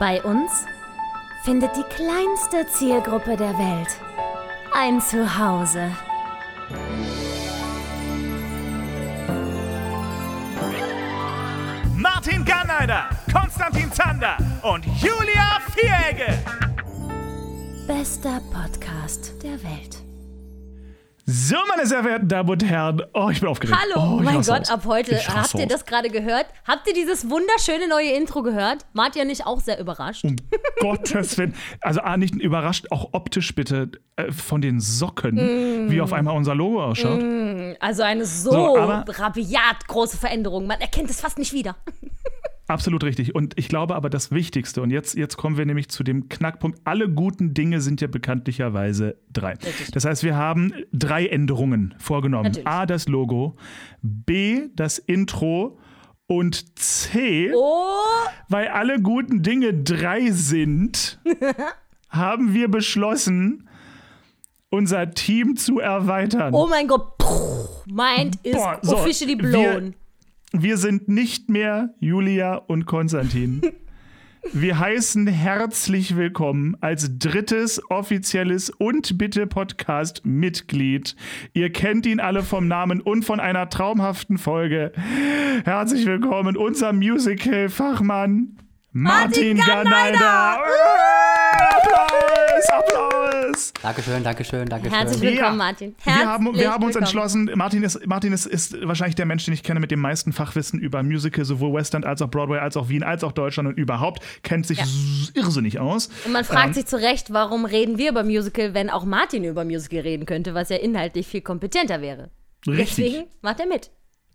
Bei uns findet die kleinste Zielgruppe der Welt ein Zuhause. Martin Garneider, Konstantin Zander und Julia Vieregge. Bester Podcast der Welt. So, meine sehr verehrten Damen und Herren. Oh, ich bin aufgeregt. Hallo, oh, ich mein Gott, aus. ab heute. Habt ihr aus. das gerade gehört? Habt ihr dieses wunderschöne neue Intro gehört? Wart ihr nicht auch sehr überrascht? Um Gottes Willen. Also, A, nicht überrascht, auch optisch bitte äh, von den Socken, Mm. wie auf einmal unser Logo ausschaut. Also eine so, So, rabiat große Veränderung. Man erkennt es fast nicht wieder. Absolut richtig. Und ich glaube aber das Wichtigste, und jetzt, jetzt kommen wir nämlich zu dem Knackpunkt, alle guten Dinge sind ja bekanntlicherweise drei. Richtig. Das heißt, wir haben drei Änderungen vorgenommen. Natürlich. A, das Logo, B, das Intro und C, Oh, weil alle guten Dinge drei sind, haben wir beschlossen, unser Team zu erweitern. oh mein Gott. Puh, Mind is Boah, so, officially blown. Wir sind nicht mehr Julia und Konstantin. Wir heißen herzlich willkommen als drittes offizielles und bitte Podcast Mitglied. Ihr kennt ihn alle vom Namen und von einer traumhaften Folge. Herzlich willkommen unser Musical Fachmann Martin, Martin Garneider. Applaus, Applaus. Dankeschön, Dankeschön, Dankeschön. Herzlich Ja. willkommen, Martin. Wir haben, Herzlich wir haben uns entschlossen, Martin, ist, Martin ist, ist wahrscheinlich der Mensch, den ich kenne mit dem meisten Fachwissen über Musical, sowohl Western als auch Broadway, als auch Wien, als auch Deutschland und überhaupt, kennt sich Ja. irrsinnig aus. Und man fragt Ähm, sich zu Recht, warum reden wir über Musical, wenn auch Martin über Musical reden könnte, was ja inhaltlich viel kompetenter wäre. Richtig, Deswegen macht er mit.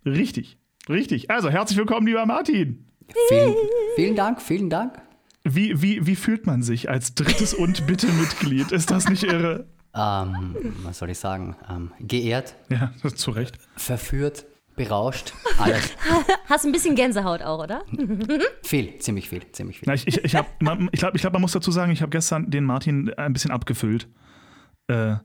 richtig, richtig. Also, herzlich willkommen, lieber Martin. Vielen, vielen Dank, vielen Dank. Wie, wie, wie fühlt man sich als drittes und bitte Mitglied? Ist das nicht irre? Ähm, was soll ich sagen? Ähm, geehrt, Ja, zu Recht. verführt, berauscht, alles. Hast ein bisschen Gänsehaut auch, oder? viel, ziemlich viel, ziemlich viel. Na, ich ich, ich, ich glaube, ich glaub, man muss dazu sagen, ich habe gestern den Martin ein bisschen abgefüllt. Äh,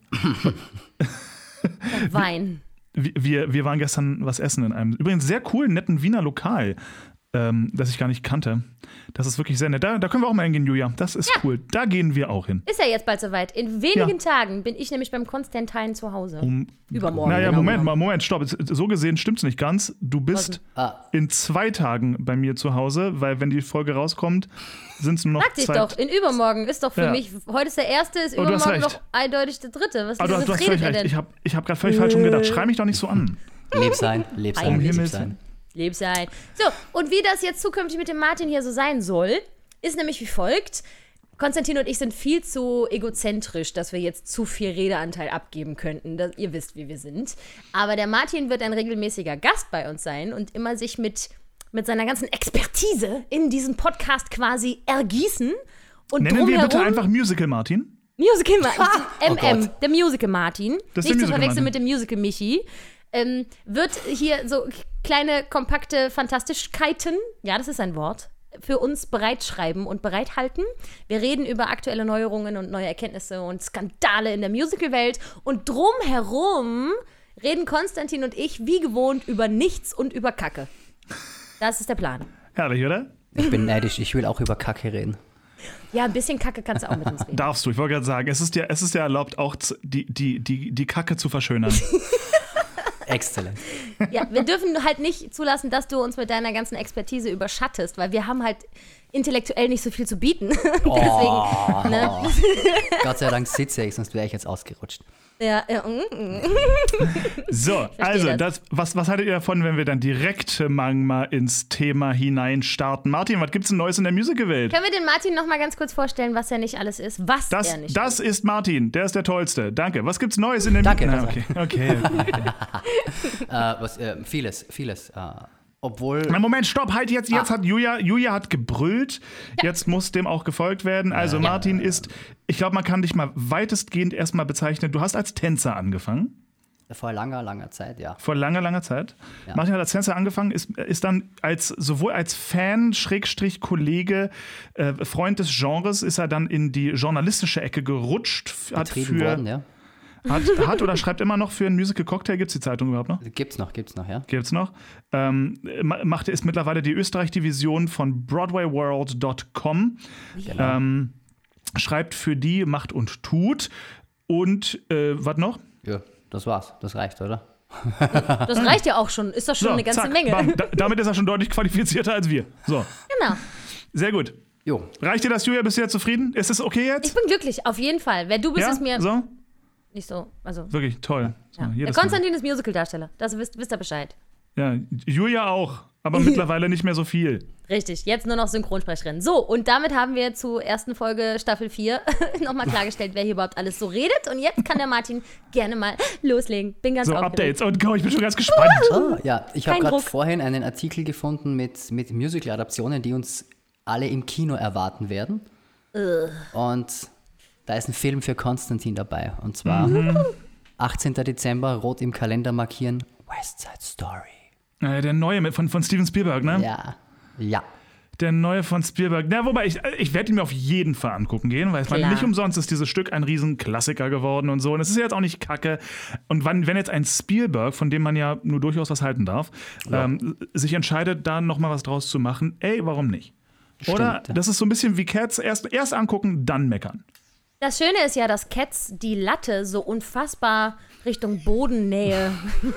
Wein. wir- wir, wir waren gestern was essen in einem übrigens sehr coolen, netten Wiener Lokal, ähm, das ich gar nicht kannte. Das ist wirklich sehr nett. Da, da können wir auch mal hingehen, Julia. Das ist cool. Da gehen wir auch hin. Ist ja jetzt bald soweit. In wenigen Ja. Tagen bin ich nämlich beim Konstantin zu Hause. Um, Übermorgen. naja, genau Moment genommen. mal, Moment, stopp. So gesehen stimmt's nicht ganz. Du bist Ah, in zwei Tagen bei mir zu Hause, weil wenn die Folge rauskommt, sind es nur noch Sag dich zwei. doch, in übermorgen ist doch für Ja. mich, heute ist der erste, ist Oh, übermorgen noch eindeutig der dritte. Was, Aber du, hast- du hast redet völlig er recht. denn? Ich habe ich hab gerade völlig falsch umgedacht. Schrei mich doch nicht so an. leb sein, leb sein, Um leb sein. Lieb sein. So, und wie das jetzt zukünftig mit dem Martin hier so sein soll, ist nämlich wie folgt. Konstantin und ich sind viel zu egozentrisch, dass wir jetzt zu viel Redeanteil abgeben könnten. Das, ihr wisst, wie wir sind. Aber der Martin wird ein regelmäßiger Gast bei uns sein und immer sich mit, mit seiner ganzen Expertise in diesen Podcast quasi ergießen. Und Nennen wir bitte einfach Musical Martin. Musical Martin. Oh MM, Gott. der Musical Martin. Das Nicht zu verwechseln Martin. mit dem Musical Michi. Ähm, wird hier so kleine, kompakte Fantastischkeiten, ja, das ist ein Wort, für uns bereitschreiben und bereithalten. Wir reden über aktuelle Neuerungen und neue Erkenntnisse und Skandale in der Musicalwelt. Und drumherum reden Konstantin und ich wie gewohnt über nichts und über Kacke. Das ist der Plan. Herrlich, oder? Ich bin neidisch, ich will auch über Kacke reden. Ja, ein bisschen Kacke kannst du auch mit uns reden. Darfst du. Ich wollte gerade sagen, es ist dir, es ist dir erlaubt, auch die, die, die, die Kacke zu verschönern. Exzellent. Ja, wir dürfen halt nicht zulassen, dass du uns mit deiner ganzen Expertise überschattest, weil wir haben halt intellektuell nicht so viel zu bieten. Deswegen, ne? Gott sei Dank sitze ich, sonst wäre ich jetzt ausgerutscht. Ja, ja, mm, mm. So, also, das. das, was, was haltet ihr davon, wenn wir dann direkt mal, mal ins Thema hineinstarten? Martin, was gibt's denn Neues in der Musicalwelt? Können wir den Martin noch mal ganz kurz vorstellen, was er nicht alles ist? Was Das, er nicht das ist Martin, der ist der Tollste. Danke. Was gibt's Neues in der Danke, Na, okay, okay, okay. Äh, was, äh, vieles, vieles. Äh, obwohl. Na, Moment, stopp, halt jetzt. Jetzt Ah. hat Julia, Julia hat gebrüllt. Jetzt muss dem auch gefolgt werden. Also, Martin ist, ich glaube, man kann dich mal weitestgehend erstmal bezeichnen. Du hast als Tänzer angefangen. Vor langer, langer Zeit, ja. Vor langer, langer Zeit. Ja. Martin hat als Tänzer angefangen, ist, ist dann als sowohl als Fan, Schrägstrich, Kollege, äh, Freund des Genres, ist er dann in die journalistische Ecke gerutscht. Hat Betrieben für, worden, ja. Hat, hat oder schreibt immer noch für ein Musical Cocktail. Gibt es die Zeitung überhaupt noch? Gibt's noch, gibt's noch, ja. Gibt's noch. Ähm, ma- macht ist mittlerweile die Österreich-Division von BroadwayWorld.com. Ähm, schreibt für die, macht und tut. Und äh, was noch? Ja, das war's. Das reicht, oder? Das reicht ja auch schon. Ist doch schon So, eine ganze zack, Menge. bam. Da, damit ist er schon deutlich qualifizierter als wir. So, Genau. sehr gut. Jo. Reicht dir das, Julia? Bist du jetzt zufrieden? Ist es okay Ich jetzt? bin glücklich, auf jeden Fall. Wer du bist, ja? ist mir so? Nicht so. Also, Wirklich toll. So, ja. Der jedes Mal. Konstantin ist Musicaldarsteller. Das wisst, wisst ihr Bescheid. Ja, Julia auch, aber mittlerweile nicht mehr so viel. Richtig, jetzt nur noch Synchronsprecherin. So, und damit haben wir zur ersten Folge Staffel 4 nochmal klargestellt, wer hier überhaupt alles so redet. Und jetzt kann der Martin gerne mal loslegen. Bin ganz So, aufgeregt. Updates. Und go, ich bin schon ganz gespannt. Ah, ja, ich habe gerade vorhin einen Artikel gefunden mit, mit Musical-Adaptionen, die uns alle im Kino erwarten werden. Und da ist ein Film für Konstantin dabei. Und zwar 18. Dezember, rot im Kalender markieren, West Side Story. Äh, der neue mit- von, von Steven Spielberg, ne? Ja. Ja. Der neue von Spielberg. Na, wobei, ich, ich werde ihn mir auf jeden Fall angucken gehen, weil ich meine, Klar. nicht umsonst ist dieses Stück ein Riesenklassiker geworden und so. Und es ist ja jetzt auch nicht kacke. Und wann, wenn jetzt ein Spielberg, von dem man ja nur durchaus was halten darf, ähm, sich entscheidet, da nochmal was draus zu machen, ey, warum nicht? Oder? Stimmt. Das ist so ein bisschen wie Cats. Erst, erst angucken, dann meckern. Das Schöne ist ja, dass Cats die Latte so unfassbar Richtung Bodennähe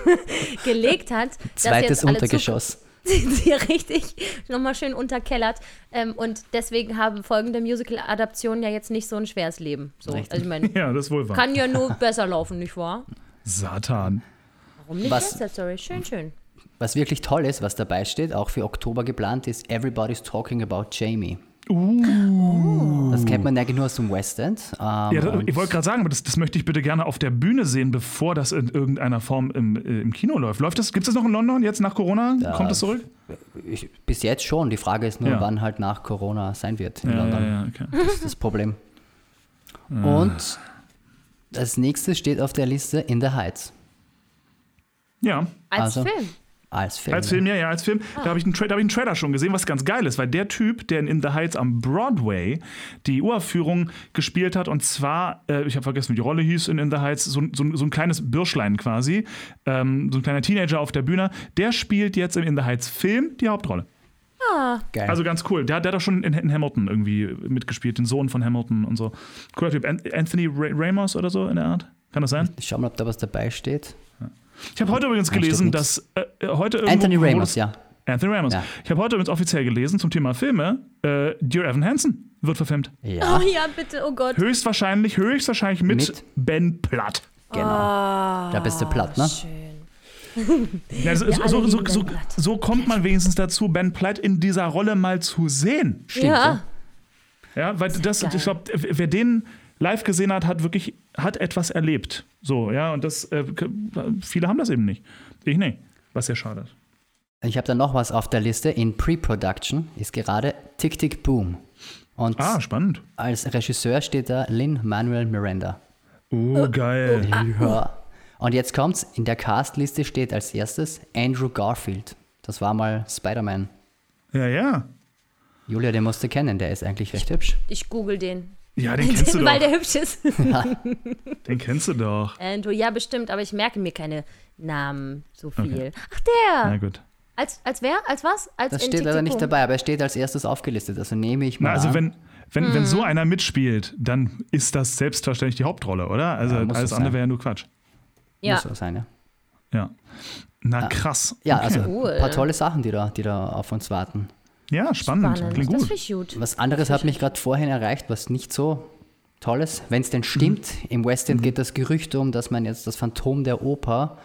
gelegt hat. dass Zweites Untergeschoss. sind sie richtig nochmal schön unterkellert. Ähm, und deswegen haben folgende Musical-Adaptionen ja jetzt nicht so ein schweres Leben. So, also ich meine, Ja, das wohl wahr. kann ja nur besser laufen, nicht wahr? Satan. Warum nicht Was- West Story? Schön, schön. Was wirklich toll ist, was dabei steht, auch für Oktober geplant, ist Everybody's Talking About Jamie. Das kennt man eigentlich nur aus dem West End. Ähm, Ja, das, ich wollte gerade sagen, aber das, das möchte ich bitte gerne auf der Bühne sehen, bevor das in irgendeiner Form im, äh, im Kino läuft. Läuft das? Gibt es das noch in London jetzt nach Corona? Kommt es zurück? ich, bis jetzt schon. Die Frage ist nur, Ja. wann halt nach Corona sein wird in Ja, London. ja, ja, okay. Das ist das Problem. Und das nächste steht auf der Liste In the Heights. ja. Als Also- Film. Als Film. Als Film, ja, ja, als Film. Da habe ich, einen Tra- hab ich einen Trailer schon gesehen, was ganz geil ist, weil der Typ, der in In the Heights am Broadway die Uraufführung gespielt hat, und zwar, äh, ich habe vergessen, wie die Rolle hieß in In the Heights, so, so, so ein kleines Bürschlein quasi, ähm, so ein kleiner Teenager auf der Bühne, der spielt jetzt im In the Heights Film die Hauptrolle. Geil. Also ganz cool. Der, der hat doch schon in, in Hamilton irgendwie mitgespielt, den Sohn von Hamilton und so. Cooler Typ. An Anthony Ra Ramos oder so in der Art. Kann das sein? ich schau mal, ob da was dabei steht. Ich habe heute übrigens gelesen, dass äh, heute irgendwo, Anthony Ramos, ja. Anthony Ramos. Ja. Ich habe heute übrigens offiziell gelesen zum Thema Filme, äh, Dear Evan Hansen wird verfilmt. Ja, Oh ja, bitte, oh Gott. Höchstwahrscheinlich, höchstwahrscheinlich mit, Mit? Ben Platt. genau. da bist du platt, ne? Schön. Ja, so, so, so, so, kommt man wenigstens dazu, Ben Platt in dieser Rolle mal zu sehen. Stimmt. Ja. Ja, weil das, ich glaube, wer den live gesehen hat, hat wirklich, hat etwas erlebt. So, ja, und das, äh, viele haben das eben nicht. Ich nicht. Was sehr schade ist. Ich habe da noch was auf der Liste. In Pre-Production ist gerade Tick Tick Boom. Und Ah, spannend. als Regisseur steht da Lin Manuel Miranda. Oh, geil. Ja. Und jetzt kommt's, in der Castliste steht als erstes Andrew Garfield. Das war mal Spider-Man. Ja, ja. Julia, den musst du kennen, der ist eigentlich recht hübsch. Ich google den. Ja, den kennst du Weil doch. der hübsch ist. Den kennst du doch. Andrew, ja, bestimmt, aber ich merke mir keine Namen so viel. Okay. Ach, der! Na gut. Als, als wer? Als was? Als Das in steht leider nicht Tick-Tick-Boom. dabei, aber er steht als erstes aufgelistet. Also nehme ich mal Na, also an. wenn, wenn, wenn so Mhm. einer mitspielt, dann ist das selbstverständlich die Hauptrolle, oder? Also Ja, alles andere wäre ja nur Quatsch. Ja. Muss so sein, ja. Ja. Na krass. Ja, Okay. also Cool. ein paar tolle Sachen, die da, die da auf uns warten. Ja, spannend. Spannend. Klingt Das gut. finde ich gut. Was anderes hat mich gerade vorhin erreicht, was nicht so toll ist. Wenn es denn stimmt, im West End geht das Gerücht um, dass man jetzt das Phantom der Oper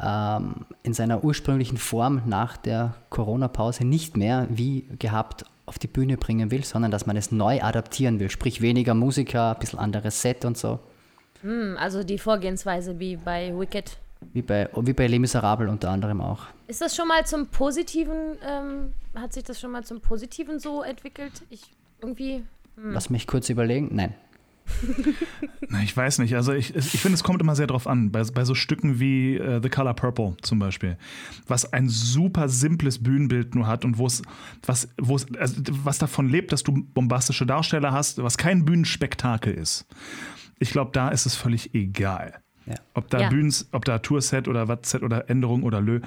ähm, in seiner ursprünglichen Form nach der Corona-Pause nicht mehr wie gehabt auf die Bühne bringen will, sondern dass man es neu adaptieren will. Sprich weniger Musiker, ein bisschen anderes Set und so. Hm, Also die Vorgehensweise wie bei Wicked. Wie bei, wie bei Les Miserables unter anderem auch. Ist das schon mal zum Positiven, ähm, hat sich das schon mal zum Positiven so entwickelt? Ich irgendwie. Lass mich kurz überlegen. Nein. Na, ich weiß nicht. Also ich, ich finde, es kommt immer sehr drauf an. Bei, bei so Stücken wie äh, The Color Purple zum Beispiel, was ein super simples Bühnenbild nur hat und wo es, was, wo es, also was davon lebt, dass du bombastische Darsteller hast, was kein Bühnenspektakel ist. Ich glaube, da ist es völlig egal. Ja. Ob da Ja. Bühns, ob da Tourset oder Wattset oder Änderung oder Lö.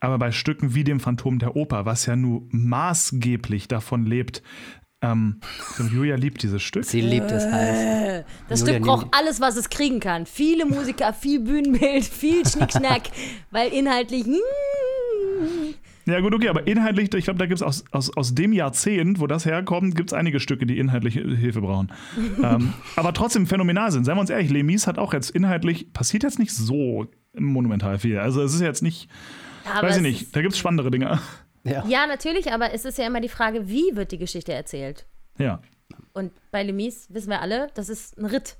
Aber bei Stücken wie dem Phantom der Oper, was ja nur maßgeblich davon lebt, ähm, Julia liebt dieses Stück. Sie liebt es heiß. Das Julia, Stück braucht alles, was es kriegen kann. Viele Musiker, viel Bühnenbild, viel Schnickschnack, weil inhaltlich. Ja, gut, okay, aber inhaltlich, ich glaube, da gibt es aus, aus, aus dem Jahrzehnt, wo das herkommt, gibt es einige Stücke, die inhaltlich Hilfe brauchen. ähm, aber trotzdem phänomenal sind. Seien wir uns ehrlich, Lemis hat auch jetzt inhaltlich, passiert jetzt nicht so monumental viel. Also es ist jetzt nicht, aber weiß ich nicht, da gibt es spannendere Dinge. Ja. Ja, natürlich, aber es ist ja immer die Frage, wie wird die Geschichte erzählt? Ja. Und bei Lemis wissen wir alle, das ist ein Ritt.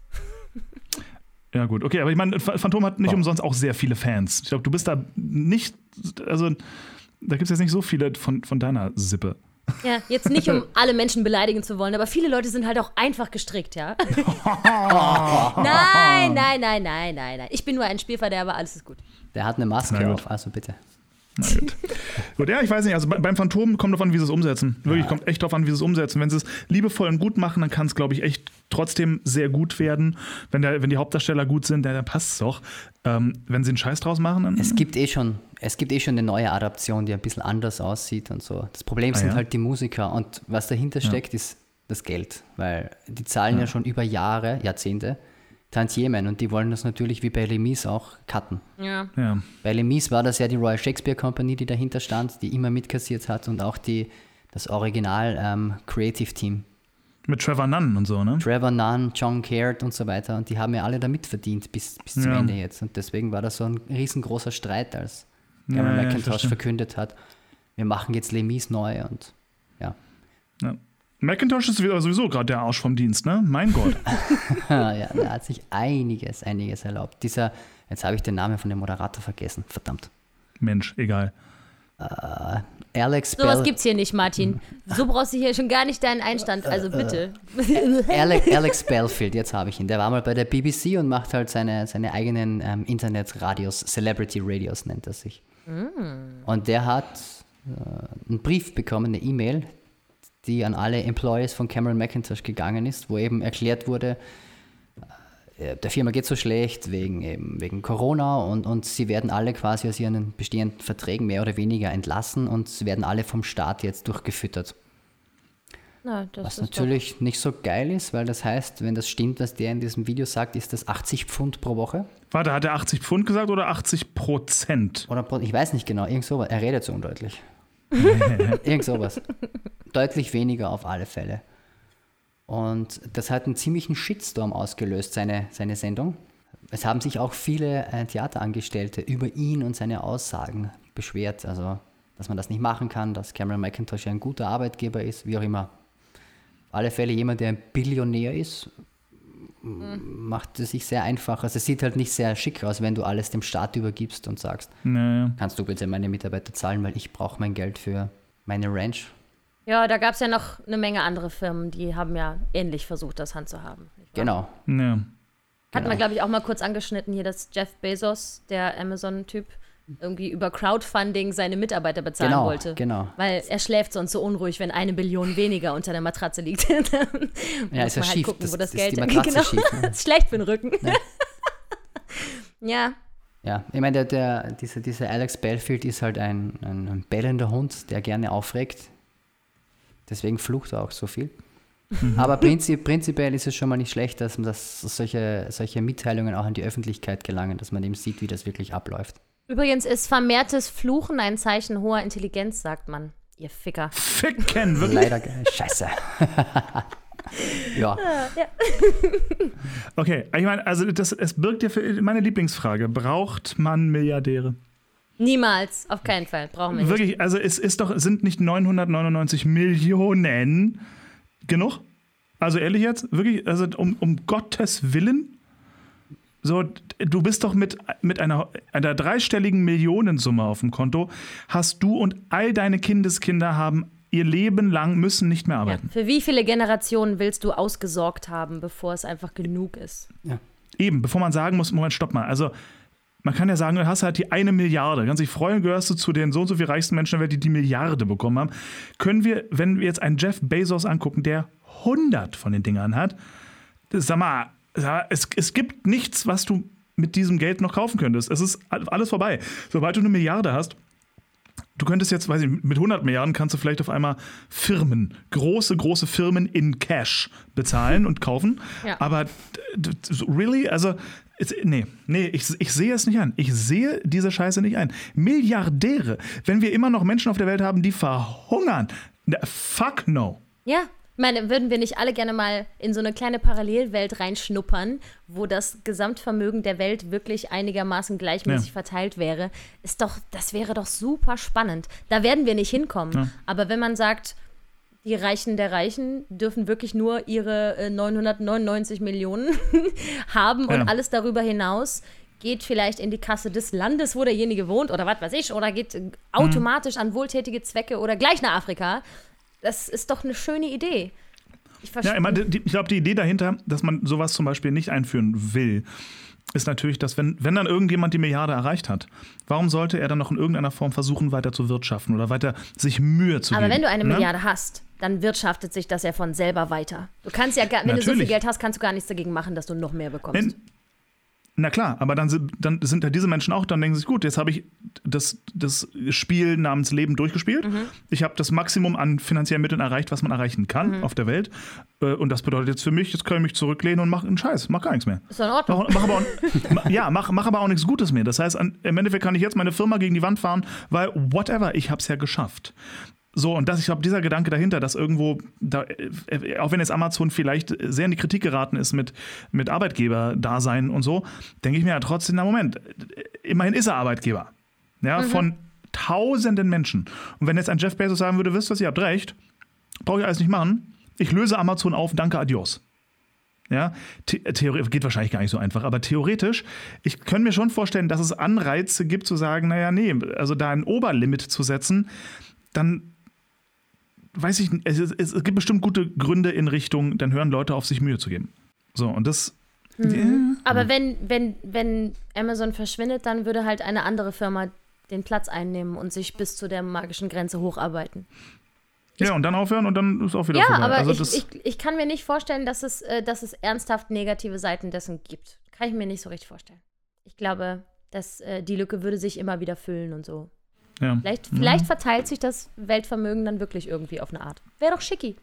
Ja, gut, okay, aber ich meine, Ph- Phantom hat nicht umsonst auch sehr viele Fans. Ich glaube, du bist da nicht, also da gibt es jetzt nicht so viele von, von deiner Sippe. Ja, jetzt nicht, um alle Menschen beleidigen zu wollen, aber viele Leute sind halt auch einfach gestrickt, ja? nein, nein, nein, nein, nein, nein. Ich bin nur ein Spielverderber, alles ist gut. Der hat eine Maske auf, also bitte. Na gut. gut, ja, ich weiß nicht, also bei, beim Phantom kommt drauf an, wie sie es umsetzen. Wirklich, kommt echt drauf an, wie sie es umsetzen. Wenn sie es liebevoll und gut machen, dann kann es, glaube ich, echt trotzdem sehr gut werden. Wenn, der, wenn die Hauptdarsteller gut sind, dann, dann passt es doch. Ähm, wenn sie einen Scheiß draus machen, dann. Es gibt eh schon, es gibt eh schon eine neue Adaption, die ein bisschen anders aussieht und so. Das Problem Ah, sind ja? halt die Musiker und was dahinter steckt, ist das Geld, weil die zahlen ja, schon über Jahre, Jahrzehnte Tantiemen und die wollen das natürlich wie bei Lemis auch cutten. Ja. ja. Bei Lemis war das ja die Royal Shakespeare Company, die dahinter stand, die immer mitkassiert hat und auch die, das Original ähm, Creative Team. Mit Trevor Nunn und so, ne? Trevor Nunn, John Caird und so weiter und die haben ja alle da mitverdient bis, bis zum Ja. Ende jetzt und deswegen war das so ein riesengroßer Streit, als Ja, Cameron ja, McIntosh verstehe. verkündet hat, wir machen jetzt Lemis neu und ja. Ja. Macintosh ist wieder sowieso gerade der Arsch vom Dienst, ne? Mein Gott. ja, da hat sich einiges, einiges erlaubt. Dieser, jetzt habe ich den Namen von dem Moderator vergessen, verdammt. Mensch, egal. Alex Sowas Bell, gibt's hier nicht, Martin. So brauchst du hier schon gar nicht deinen Einstand, also bitte. Alex, Alex Belfield, jetzt habe ich ihn. Der war mal bei der BBC und macht halt seine, seine eigenen ähm, Internetradios, Celebrity Radios nennt er sich. Und der hat äh, einen Brief bekommen, eine E-Mail, die an alle Employees von Cameron McIntosh gegangen ist, wo eben erklärt wurde, äh, der Firma geht so schlecht wegen, eben, wegen Corona und, und sie werden alle quasi aus ihren bestehenden Verträgen mehr oder weniger entlassen und sie werden alle vom Staat jetzt durchgefüttert. Na, das Was ist natürlich nicht so geil ist, weil das heißt, wenn das stimmt, was der in diesem Video sagt, ist das 80 Pfund pro Woche. Warte, hat er 80 Pfund gesagt oder 80 Prozent? Oder ich weiß nicht genau, irgend sowas. Er redet so undeutlich. irgend sowas. Deutlich weniger auf alle Fälle. Und das hat einen ziemlichen Shitstorm ausgelöst, seine, seine Sendung. Es haben sich auch viele äh, Theaterangestellte über ihn und seine Aussagen beschwert. Also, dass man das nicht machen kann, dass Cameron McIntosh ja ein guter Arbeitgeber ist, wie auch immer. Alle Fälle jemand, der ein Billionär ist, macht es sich sehr einfach. Also es sieht halt nicht sehr schick aus, wenn du alles dem Staat übergibst und sagst, Naja. kannst du bitte meine Mitarbeiter zahlen, weil ich brauche mein Geld für meine Ranch. Ja, da gab es ja noch eine Menge andere Firmen, die haben ja ähnlich versucht, das handzuhaben. nicht wahr? Genau. Ja. Hatten Genau. wir, glaube ich, auch mal kurz angeschnitten hier, dass Jeff Bezos, der Amazon-Typ, irgendwie über Crowdfunding seine Mitarbeiter bezahlen Genau, wollte. genau. Weil er schläft sonst so unruhig, wenn eine Billion weniger unter der Matratze liegt. Dann Ja, muss ist ja man halt schief. gucken, Das- wo das, das ist Geld die Matratze genau. schief, ne? Das ist schlecht für den Rücken. ja. Ja, ich meine, der, der, dieser, dieser Alex Belfield ist halt ein, ein, ein bellender Hund, der gerne aufregt. Deswegen flucht er auch so viel. Aber prinzip, prinzipiell ist es schon mal nicht schlecht, dass, man das, solche, solche Mitteilungen auch an die Öffentlichkeit gelangen, dass man eben sieht, wie das wirklich abläuft. Übrigens ist vermehrtes Fluchen ein Zeichen hoher Intelligenz, sagt man. Ihr Ficker. Ficken, wirklich. Leider, scheiße. ja, Okay, ich meine, also das, es birgt ja für meine Lieblingsfrage. Braucht man Milliardäre? Niemals, auf keinen Fall. Brauchen wir nicht. Wirklich, also es ist doch, sind nicht 999 Millionen genug? Also ehrlich jetzt, wirklich, also um, um Gottes Willen? So, du bist doch mit, mit einer, einer dreistelligen Millionensumme auf dem Konto, hast du und all deine Kindeskinder haben ihr Leben lang müssen nicht mehr Ja. arbeiten. Für wie viele Generationen willst du ausgesorgt haben, bevor es einfach genug ist? Eben, bevor man sagen muss, Moment, stopp mal. Also, man kann ja sagen, du hast halt die eine Milliarde. Kannst dich freuen, gehörst du zu den so und so viel reichsten Menschen der Welt, die die Milliarde bekommen haben. Können wir, wenn wir jetzt einen Jeff Bezos angucken, der 100 von den Dingern hat, das- sag mal, mal, es, es gibt nichts, was du mit diesem Geld noch kaufen könntest. Es ist alles vorbei. Sobald du eine Milliarde hast, du könntest jetzt, weiß ich, mit 100 Milliarden kannst du vielleicht auf einmal Firmen, große, große Firmen in Cash bezahlen und kaufen. Ja. Aber really? Also, nee, nee, ich, ich sehe es nicht an. Ich sehe diese Scheiße nicht ein. Milliardäre, wenn wir immer noch Menschen auf der Welt haben, die verhungern. Fuck no. Ja. Ich meine, würden wir nicht alle gerne mal in so eine kleine Parallelwelt reinschnuppern, wo das Gesamtvermögen der Welt wirklich einigermaßen gleichmäßig Ja. verteilt wäre? Ist doch, das wäre doch super spannend. Da werden wir nicht hinkommen. Aber wenn man sagt, die Reichen der Reichen dürfen wirklich nur ihre äh, 999 Millionen haben und Ja. alles darüber hinaus geht vielleicht in die Kasse des Landes, wo derjenige wohnt oder was weiß ich, oder geht äh, automatisch an wohltätige Zwecke oder gleich nach Afrika. Das ist doch eine schöne Idee. Ich Ja, verstehe. ich, meine, die- ich glaube, die Idee dahinter, dass man sowas zum Beispiel nicht einführen will, ist natürlich, dass wenn, wenn dann irgendjemand die Milliarde erreicht hat, warum sollte er dann noch in irgendeiner Form versuchen, weiter zu wirtschaften oder weiter sich Mühe zu Aber geben? wenn du eine ne? Milliarde hast, dann wirtschaftet sich das ja von selber weiter. Du kannst ja, wenn du so viel Natürlich. Geld hast, kannst du gar nichts dagegen machen, dass du noch mehr bekommst. Wenn, na klar, aber dann sind, dann sind ja diese Menschen auch, dann denken sie sich, gut, jetzt habe ich das, das Spiel namens Leben durchgespielt. Mhm. Ich habe das Maximum an finanziellen Mitteln erreicht, was man erreichen Mhm. kann auf der Welt. Äh, Und das bedeutet jetzt für mich, jetzt kann ich mich zurücklehnen und mache einen Scheiß, mach gar nichts mehr. Ist in Ordnung. Mach, mach aber auch, ja, mach, mach aber auch nichts Gutes mehr. Das heißt, im Endeffekt kann ich jetzt meine Firma gegen die Wand fahren, weil whatever, ich habe es ja geschafft. So, und das, ich glaube, dieser Gedanke dahinter, dass irgendwo, da, äh, auch wenn jetzt Amazon vielleicht sehr in die Kritik geraten ist mit, mit Arbeitgeber-Dasein und so, denke ich mir ja trotzdem, na Moment, immerhin ist er Arbeitgeber. Ja, von tausenden Menschen. Und wenn jetzt ein Jeff Bezos sagen würde, wisst ihr was, ihr habt recht, brauche ich alles nicht machen, ich löse Amazon auf, danke, adios. Ja, The geht wahrscheinlich gar nicht so einfach, aber theoretisch, ich könnte mir schon vorstellen, dass es Anreize gibt zu sagen, naja, nee, also da ein Oberlimit zu setzen, dann weiß ich nicht, es, es, es gibt bestimmt gute Gründe in Richtung, dann hören Leute auf, sich Mühe zu geben. So, und das. Aber wenn, wenn, wenn Amazon verschwindet, dann würde halt eine andere Firma den Platz einnehmen und sich bis zu der magischen Grenze hocharbeiten. Ja, und dann aufhören und dann ist auch wieder Ja, vorbei. aber also ich, das, ich, ich kann mir nicht vorstellen, dass es, äh, dass es ernsthaft negative Seiten dessen gibt. Kann ich mir nicht so richtig vorstellen. Ich glaube, dass äh, die Lücke würde sich immer wieder füllen und so. Ja. Vielleicht, vielleicht verteilt sich das Weltvermögen dann wirklich irgendwie auf eine Art. Wäre doch schicki.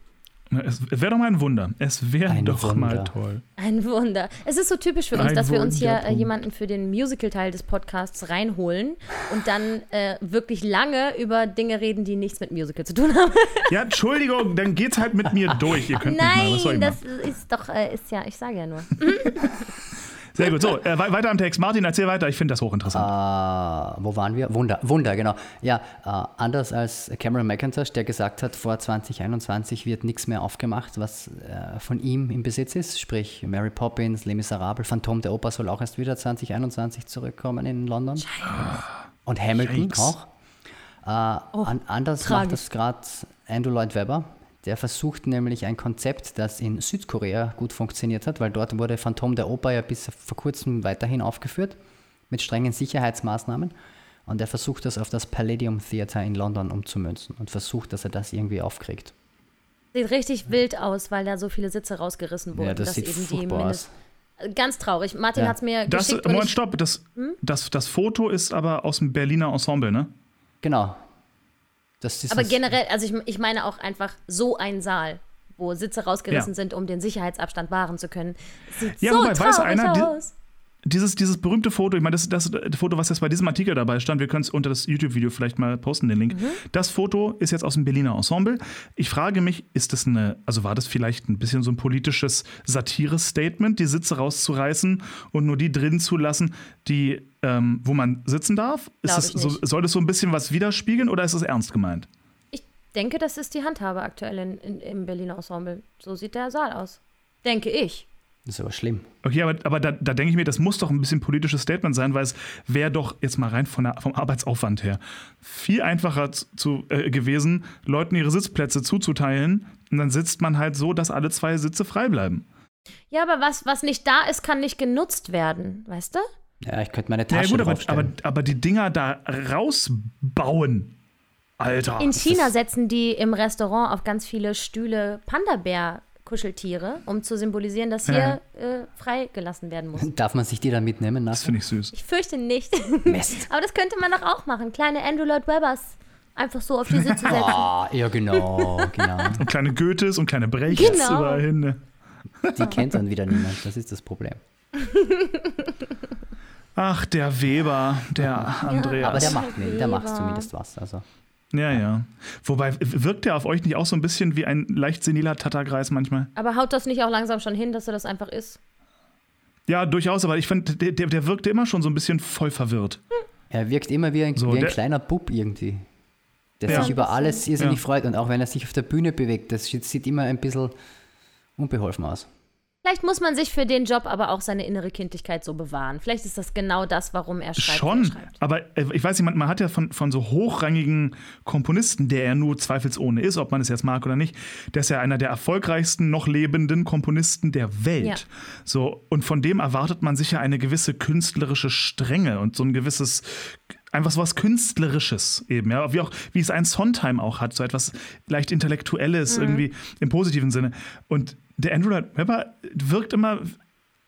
Es wäre doch mal ein Wunder. Es wäre doch mal Wunder. toll. Ein Wunder. Es ist so typisch für uns, Ein dass wir uns hier äh, jemanden für den Musical-Teil des Podcasts reinholen und dann äh, wirklich lange über Dinge reden, die nichts mit Musical zu tun haben. Ja, Entschuldigung, dann geht's halt mit mir durch. Ihr könnt mich mal, was soll ich Nein, machen? das ist doch, äh, ist ja, ich sage ja nur. Sehr gut. So, äh, wei- weiter am Text. Martin, erzähl weiter. Ich finde das hochinteressant. Äh, wo waren wir? Wunder, Wunder, genau. Ja, äh, anders als Cameron McIntosh, der gesagt hat, vor 2021 wird nichts mehr aufgemacht, was äh, von ihm im Besitz ist. Sprich, Mary Poppins, Les Miserables, Phantom der Oper soll auch erst wieder 2021 zurückkommen in London. Und Hamilton Yikes. auch. Äh, an, anders tragisch. macht das gerade Andrew Lloyd Webber. Der versucht nämlich ein Konzept, das in Südkorea gut funktioniert hat, weil dort wurde Phantom der Oper ja bis vor kurzem weiterhin aufgeführt, mit strengen Sicherheitsmaßnahmen. Und er versucht das auf das Palladium Theatre in London umzumünzen und versucht, dass er das irgendwie aufkriegt. Sieht richtig wild aus, weil da so viele Sitze rausgerissen wurden. Ja, das dass sieht eben die furchtbar Mindest- Ganz traurig. Martin Ja. hat es mir Das, geschickt. Moment, stopp. Das, Hm? das, das Foto ist aber aus dem Berliner Ensemble, ne? Genau. Aber generell, also ich, ich meine auch einfach so ein Saal, wo Sitze rausgerissen Ja. sind, um den Sicherheitsabstand wahren zu können. Sieht Ja, so wobei, weiß einer, aus. Dieses, dieses berühmte Foto, ich meine, das, das, das Foto, was jetzt bei diesem Artikel dabei stand, wir können es unter das YouTube-Video vielleicht mal posten, den Link. Mhm. Das Foto ist jetzt aus dem Berliner Ensemble. Ich frage mich, ist das eine, also war das vielleicht ein bisschen so ein politisches Satire-Statement, die Sitze rauszureißen und nur die drin zu lassen, die, ähm, wo man sitzen darf? Das so, soll das so ein bisschen was widerspiegeln oder ist es ernst gemeint? Ich denke, das ist die Handhabe aktuell in, in, im Berliner Ensemble. So sieht der Saal aus. Denke ich. Das ist aber schlimm. Okay, aber, aber da, da denke ich mir, das muss doch ein bisschen politisches Statement sein, weil es wäre doch jetzt mal rein von der, vom Arbeitsaufwand her viel einfacher zu, äh, gewesen, Leuten ihre Sitzplätze zuzuteilen und dann sitzt man halt so, dass alle zwei Sitze frei bleiben. Ja, aber was, was nicht da ist, kann nicht genutzt werden, weißt du? Ja, ich könnte meine Ja, Tasche gut, aber, aber, aber die Dinger da rausbauen, Alter. In China setzen die im Restaurant auf ganz viele Stühle Panda-Bär Kuscheltiere, um zu symbolisieren, dass hier äh, freigelassen werden muss. Darf man sich die dann mitnehmen Das lassen? finde ich süß. Ich fürchte nicht. Mist. Aber das könnte man doch auch machen. Kleine Andrew Lloyd Webbers. Einfach so auf die Sitze setzen. Ah, ja, genau, genau. Und kleine Goethes und kleine Brechts Genau. überall hin. ne? Die kennt dann wieder niemand. Das ist das Problem. Ach, der Weber, der Andreas. Aber der macht, nicht, der macht zumindest was. Also. Ja, ja. Wobei, wirkt der auf euch nicht auch so ein bisschen wie ein leicht seniler Tatterkreis manchmal? Aber haut das nicht auch langsam schon hin, dass er das einfach ist? Ja, durchaus, aber ich fand, der, der, der wirkte immer schon so ein bisschen voll verwirrt. Er wirkt immer wie ein, So, wie ein kleiner Bub irgendwie. Der Ja. sich über alles irrsinnig Ja. freut. Und auch wenn er sich auf der Bühne bewegt, das sieht, sieht immer ein bisschen unbeholfen aus. Vielleicht muss man sich für den Job aber auch seine innere Kindlichkeit so bewahren. Vielleicht ist das genau das, warum er schreibt. wie er Schon, schreibt. aber äh, ich weiß nicht, man, man hat ja von, von so hochrangigen Komponisten, der er nur zweifelsohne ist, ob man es jetzt mag oder nicht, der ist ja einer der erfolgreichsten noch lebenden Komponisten der Welt. Ja. So, und von dem erwartet man sicher eine gewisse künstlerische Strenge und so ein gewisses, einfach so was Künstlerisches eben, ja, wie auch, wie es ein Sondheim auch hat, so etwas leicht Intellektuelles irgendwie im positiven Sinne. Und der Andrew Lloyd Webber wirkt immer.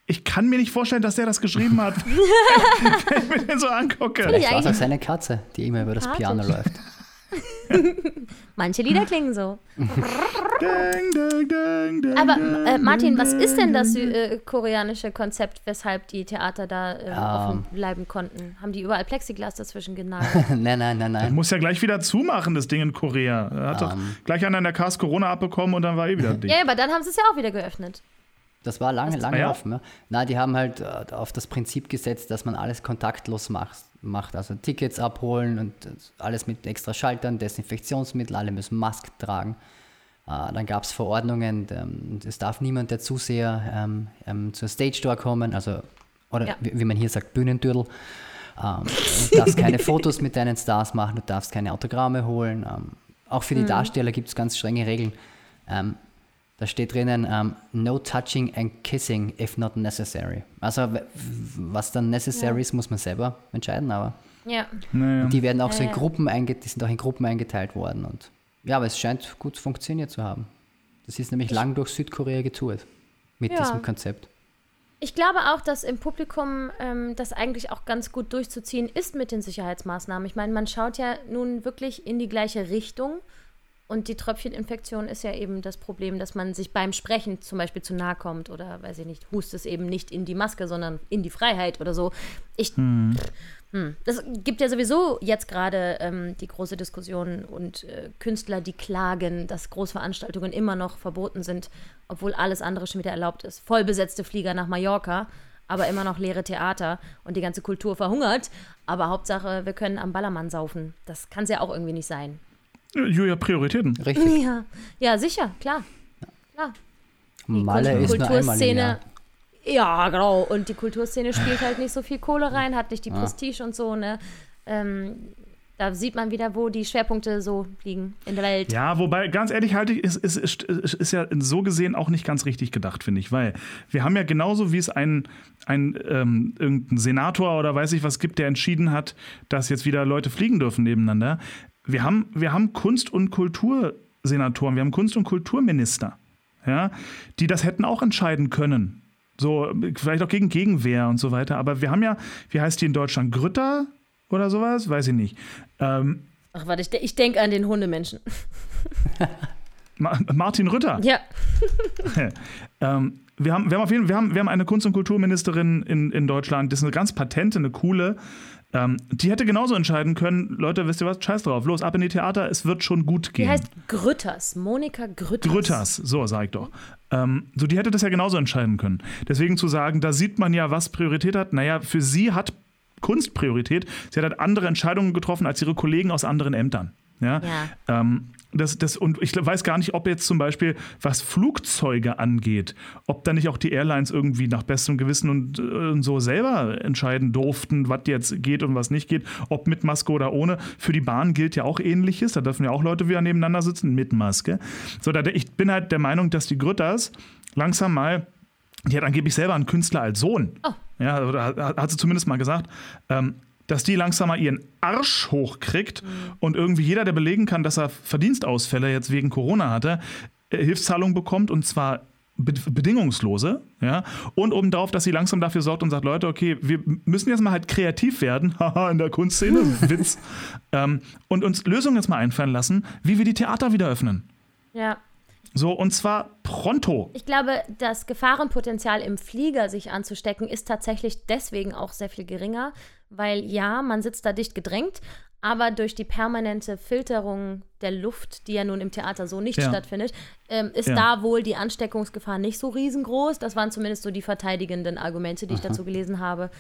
Ich kann mir nicht vorstellen, dass der das geschrieben hat, wenn ich mir den so angucke. Vielleicht war es auch seine Katze, die immer über das. Piano läuft. Manche Lieder klingen so. Ding, ding, ding, ding, Aber ding, äh, Martin, was ding, ist denn ding, das ding. äh, koreanische Konzept, weshalb die Theater da äh, offen Ähm. bleiben konnten? Haben die überall Plexiglas dazwischen genagelt? nein, nein, nein, nein. Muss ja gleich wieder zumachen, das Ding in Korea. Er hat doch Ähm. gleich einer in der Cast Corona abbekommen und dann war eh wieder dicht. ja, aber dann haben sie es ja auch wieder geöffnet. Das war lange, lange ja? offen. Ja. Na, die haben halt äh, auf das Prinzip gesetzt, dass man alles kontaktlos macht. macht. Also Tickets abholen und äh, alles mit extra Schaltern, Desinfektionsmittel, alle müssen Masken tragen. Äh, dann gab es Verordnungen, ähm, es darf niemand der Zuseher ähm, ähm, zur Stage Door kommen, also, oder Ja. wie, wie man hier sagt, Bühnendürdel. Ähm, du darfst keine Fotos mit deinen Stars machen, du darfst keine Autogramme holen. Ähm, auch für die Darsteller gibt es ganz strenge Regeln. Ähm, da steht drinnen, ähm, no touching and kissing if not necessary. Also was dann necessary ist, muss man selber entscheiden, aber Ja. Naja. die werden auch so in Ja, ja. Gruppen eingeteilt, die sind auch in Gruppen eingeteilt worden. Und ja, aber es scheint gut funktioniert zu haben. Das ist nämlich lang durch Südkorea getourt mit Ja. diesem Konzept. Ich glaube auch, dass im Publikum ähm, das eigentlich auch ganz gut durchzuziehen ist mit den Sicherheitsmaßnahmen. Ich meine, man schaut ja nun wirklich in die gleiche Richtung. Und die Tröpfcheninfektion ist ja eben das Problem, dass man sich beim Sprechen zum Beispiel zu nahe kommt oder, weiß ich nicht, hustet es eben nicht in die Maske, sondern in die Freiheit oder so. Ich, hm. Das gibt ja sowieso jetzt gerade ähm, die große Diskussion und äh, Künstler, die klagen, dass Großveranstaltungen immer noch verboten sind, obwohl alles andere schon wieder erlaubt ist. Vollbesetzte Flieger nach Mallorca, aber immer noch leere Theater und die ganze Kultur verhungert. Aber Hauptsache, wir können am Ballermann saufen. Das kann es ja auch irgendwie nicht sein. Julia, Prioritäten. Richtig. Ja, ja sicher, klar. klar. Malle ist nur einmal im Jahr. Ja, genau. Und die Kulturszene spielt halt nicht so viel Kohle rein, hat nicht die Prestige und so, ne? Ähm, da sieht man wieder, wo die Schwerpunkte so liegen in der Welt. Ja, wobei, ganz ehrlich, halte ich, ist, ist, ist, ist ja so gesehen auch nicht ganz richtig gedacht, finde ich. Weil wir haben ja genauso, wie es einen, ein, ähm, irgendein Senator oder weiß ich was gibt, der entschieden hat, dass jetzt wieder Leute fliegen dürfen nebeneinander. Wir haben, wir haben Kunst- und Kultursenatoren, wir haben Kunst- und Kulturminister, ja, die das hätten auch entscheiden können. So, vielleicht auch gegen Gegenwehr und so weiter. Aber wir haben ja, wie heißt die in Deutschland? Grütter oder sowas? Weiß ich nicht. Ähm, Ach, warte, ich, de ich denke an den Hundemenschen. Ma Martin Rütter. Ja. Ähm, wir, haben, wir, haben auf jeden, wir, haben, wir haben eine Kunst- und Kulturministerin in, in Deutschland, das ist eine ganz patente, eine coole. Ähm, die hätte genauso entscheiden können: Leute, wisst ihr was? Scheiß drauf, los, ab in die Theater, es wird schon gut Die gehen. heißt Grütters. Monika Grütters. Grütters, so sag ich doch. Ähm, so, die hätte das ja genauso entscheiden können. Deswegen zu sagen, da sieht man ja, was Priorität hat. Naja, für sie hat Kunst Priorität. Sie hat halt andere Entscheidungen getroffen als ihre Kollegen aus anderen Ämtern. Ja. Ja. Ähm, das, das, und ich weiß gar nicht, ob jetzt zum Beispiel, was Flugzeuge angeht, ob da nicht auch die Airlines irgendwie nach bestem Gewissen und, äh, und so selber entscheiden durften, was jetzt geht und was nicht geht, ob mit Maske oder ohne. Für die Bahn gilt ja auch ähnliches, da dürfen ja auch Leute wieder nebeneinander sitzen mit Maske. So, da, ich bin halt der Meinung, dass die Grütters langsam mal, die hat angeblich selber einen Künstler als Sohn. Oh. Ja, oder hat, hat sie zumindest mal gesagt. Ähm, dass die langsam mal ihren Arsch hochkriegt und irgendwie jeder, der belegen kann, dass er Verdienstausfälle jetzt wegen Corona hatte, äh, Hilfszahlungen bekommt und zwar be bedingungslose, ja, und obendrauf, dass sie langsam dafür sorgt und sagt, Leute, okay, wir müssen jetzt mal halt kreativ werden, haha, in der Kunstszene, Witz, ähm, und uns Lösungen jetzt mal einfallen lassen, wie wir die Theater wieder öffnen. Ja. So, und zwar pronto. Ich glaube, das Gefahrenpotenzial im Flieger sich anzustecken ist tatsächlich deswegen auch sehr viel geringer, weil ja, man sitzt da dicht gedrängt, aber durch die permanente Filterung der Luft, die ja nun im Theater so nicht Ja. stattfindet, ähm, ist Ja. da wohl die Ansteckungsgefahr nicht so riesengroß. Das waren zumindest so die verteidigenden Argumente, die ich dazu gelesen habe.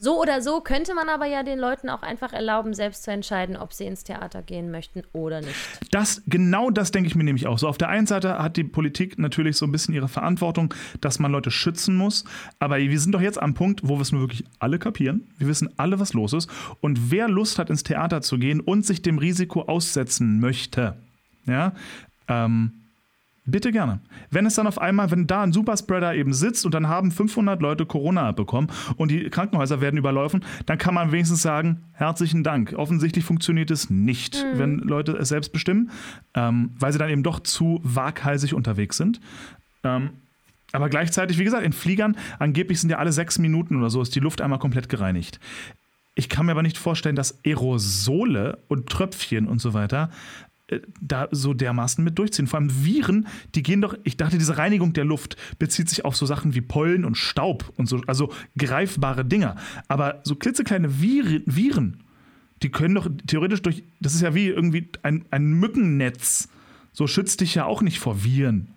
So oder so könnte man aber ja den Leuten auch einfach erlauben, selbst zu entscheiden, ob sie ins Theater gehen möchten oder nicht. Das, genau das denke ich mir nämlich auch. So, auf der einen Seite hat die Politik natürlich so ein bisschen ihre Verantwortung, dass man Leute schützen muss. Aber wir sind doch jetzt am Punkt, wo wir es nur wirklich alle kapieren. Wir wissen alle, was los ist. Und wer Lust hat, ins Theater zu gehen und sich dem Risiko aussetzen möchte, ja, ähm, Bitte gerne. Wenn es dann auf einmal, wenn da ein Superspreader eben sitzt und dann haben 500 Leute Corona abbekommen und die Krankenhäuser werden überlaufen, dann kann man wenigstens sagen, herzlichen Dank. Offensichtlich funktioniert es nicht, wenn Leute es selbst bestimmen, ähm, weil sie dann eben doch zu waghalsig unterwegs sind. Ähm, aber gleichzeitig, wie gesagt, in Fliegern, angeblich sind ja alle sechs Minuten oder so, ist die Luft einmal komplett gereinigt. Ich kann mir aber nicht vorstellen, dass Aerosole und Tröpfchen und so weiter da so dermaßen mit durchziehen. Vor allem Viren, die gehen doch, ich dachte, diese Reinigung der Luft bezieht sich auf so Sachen wie Pollen und Staub und so, also greifbare Dinger. Aber so klitzekleine Viren, Viren die können doch theoretisch durch, das ist ja wie irgendwie ein, ein Mückennetz. So schützt dich ja auch nicht vor Viren.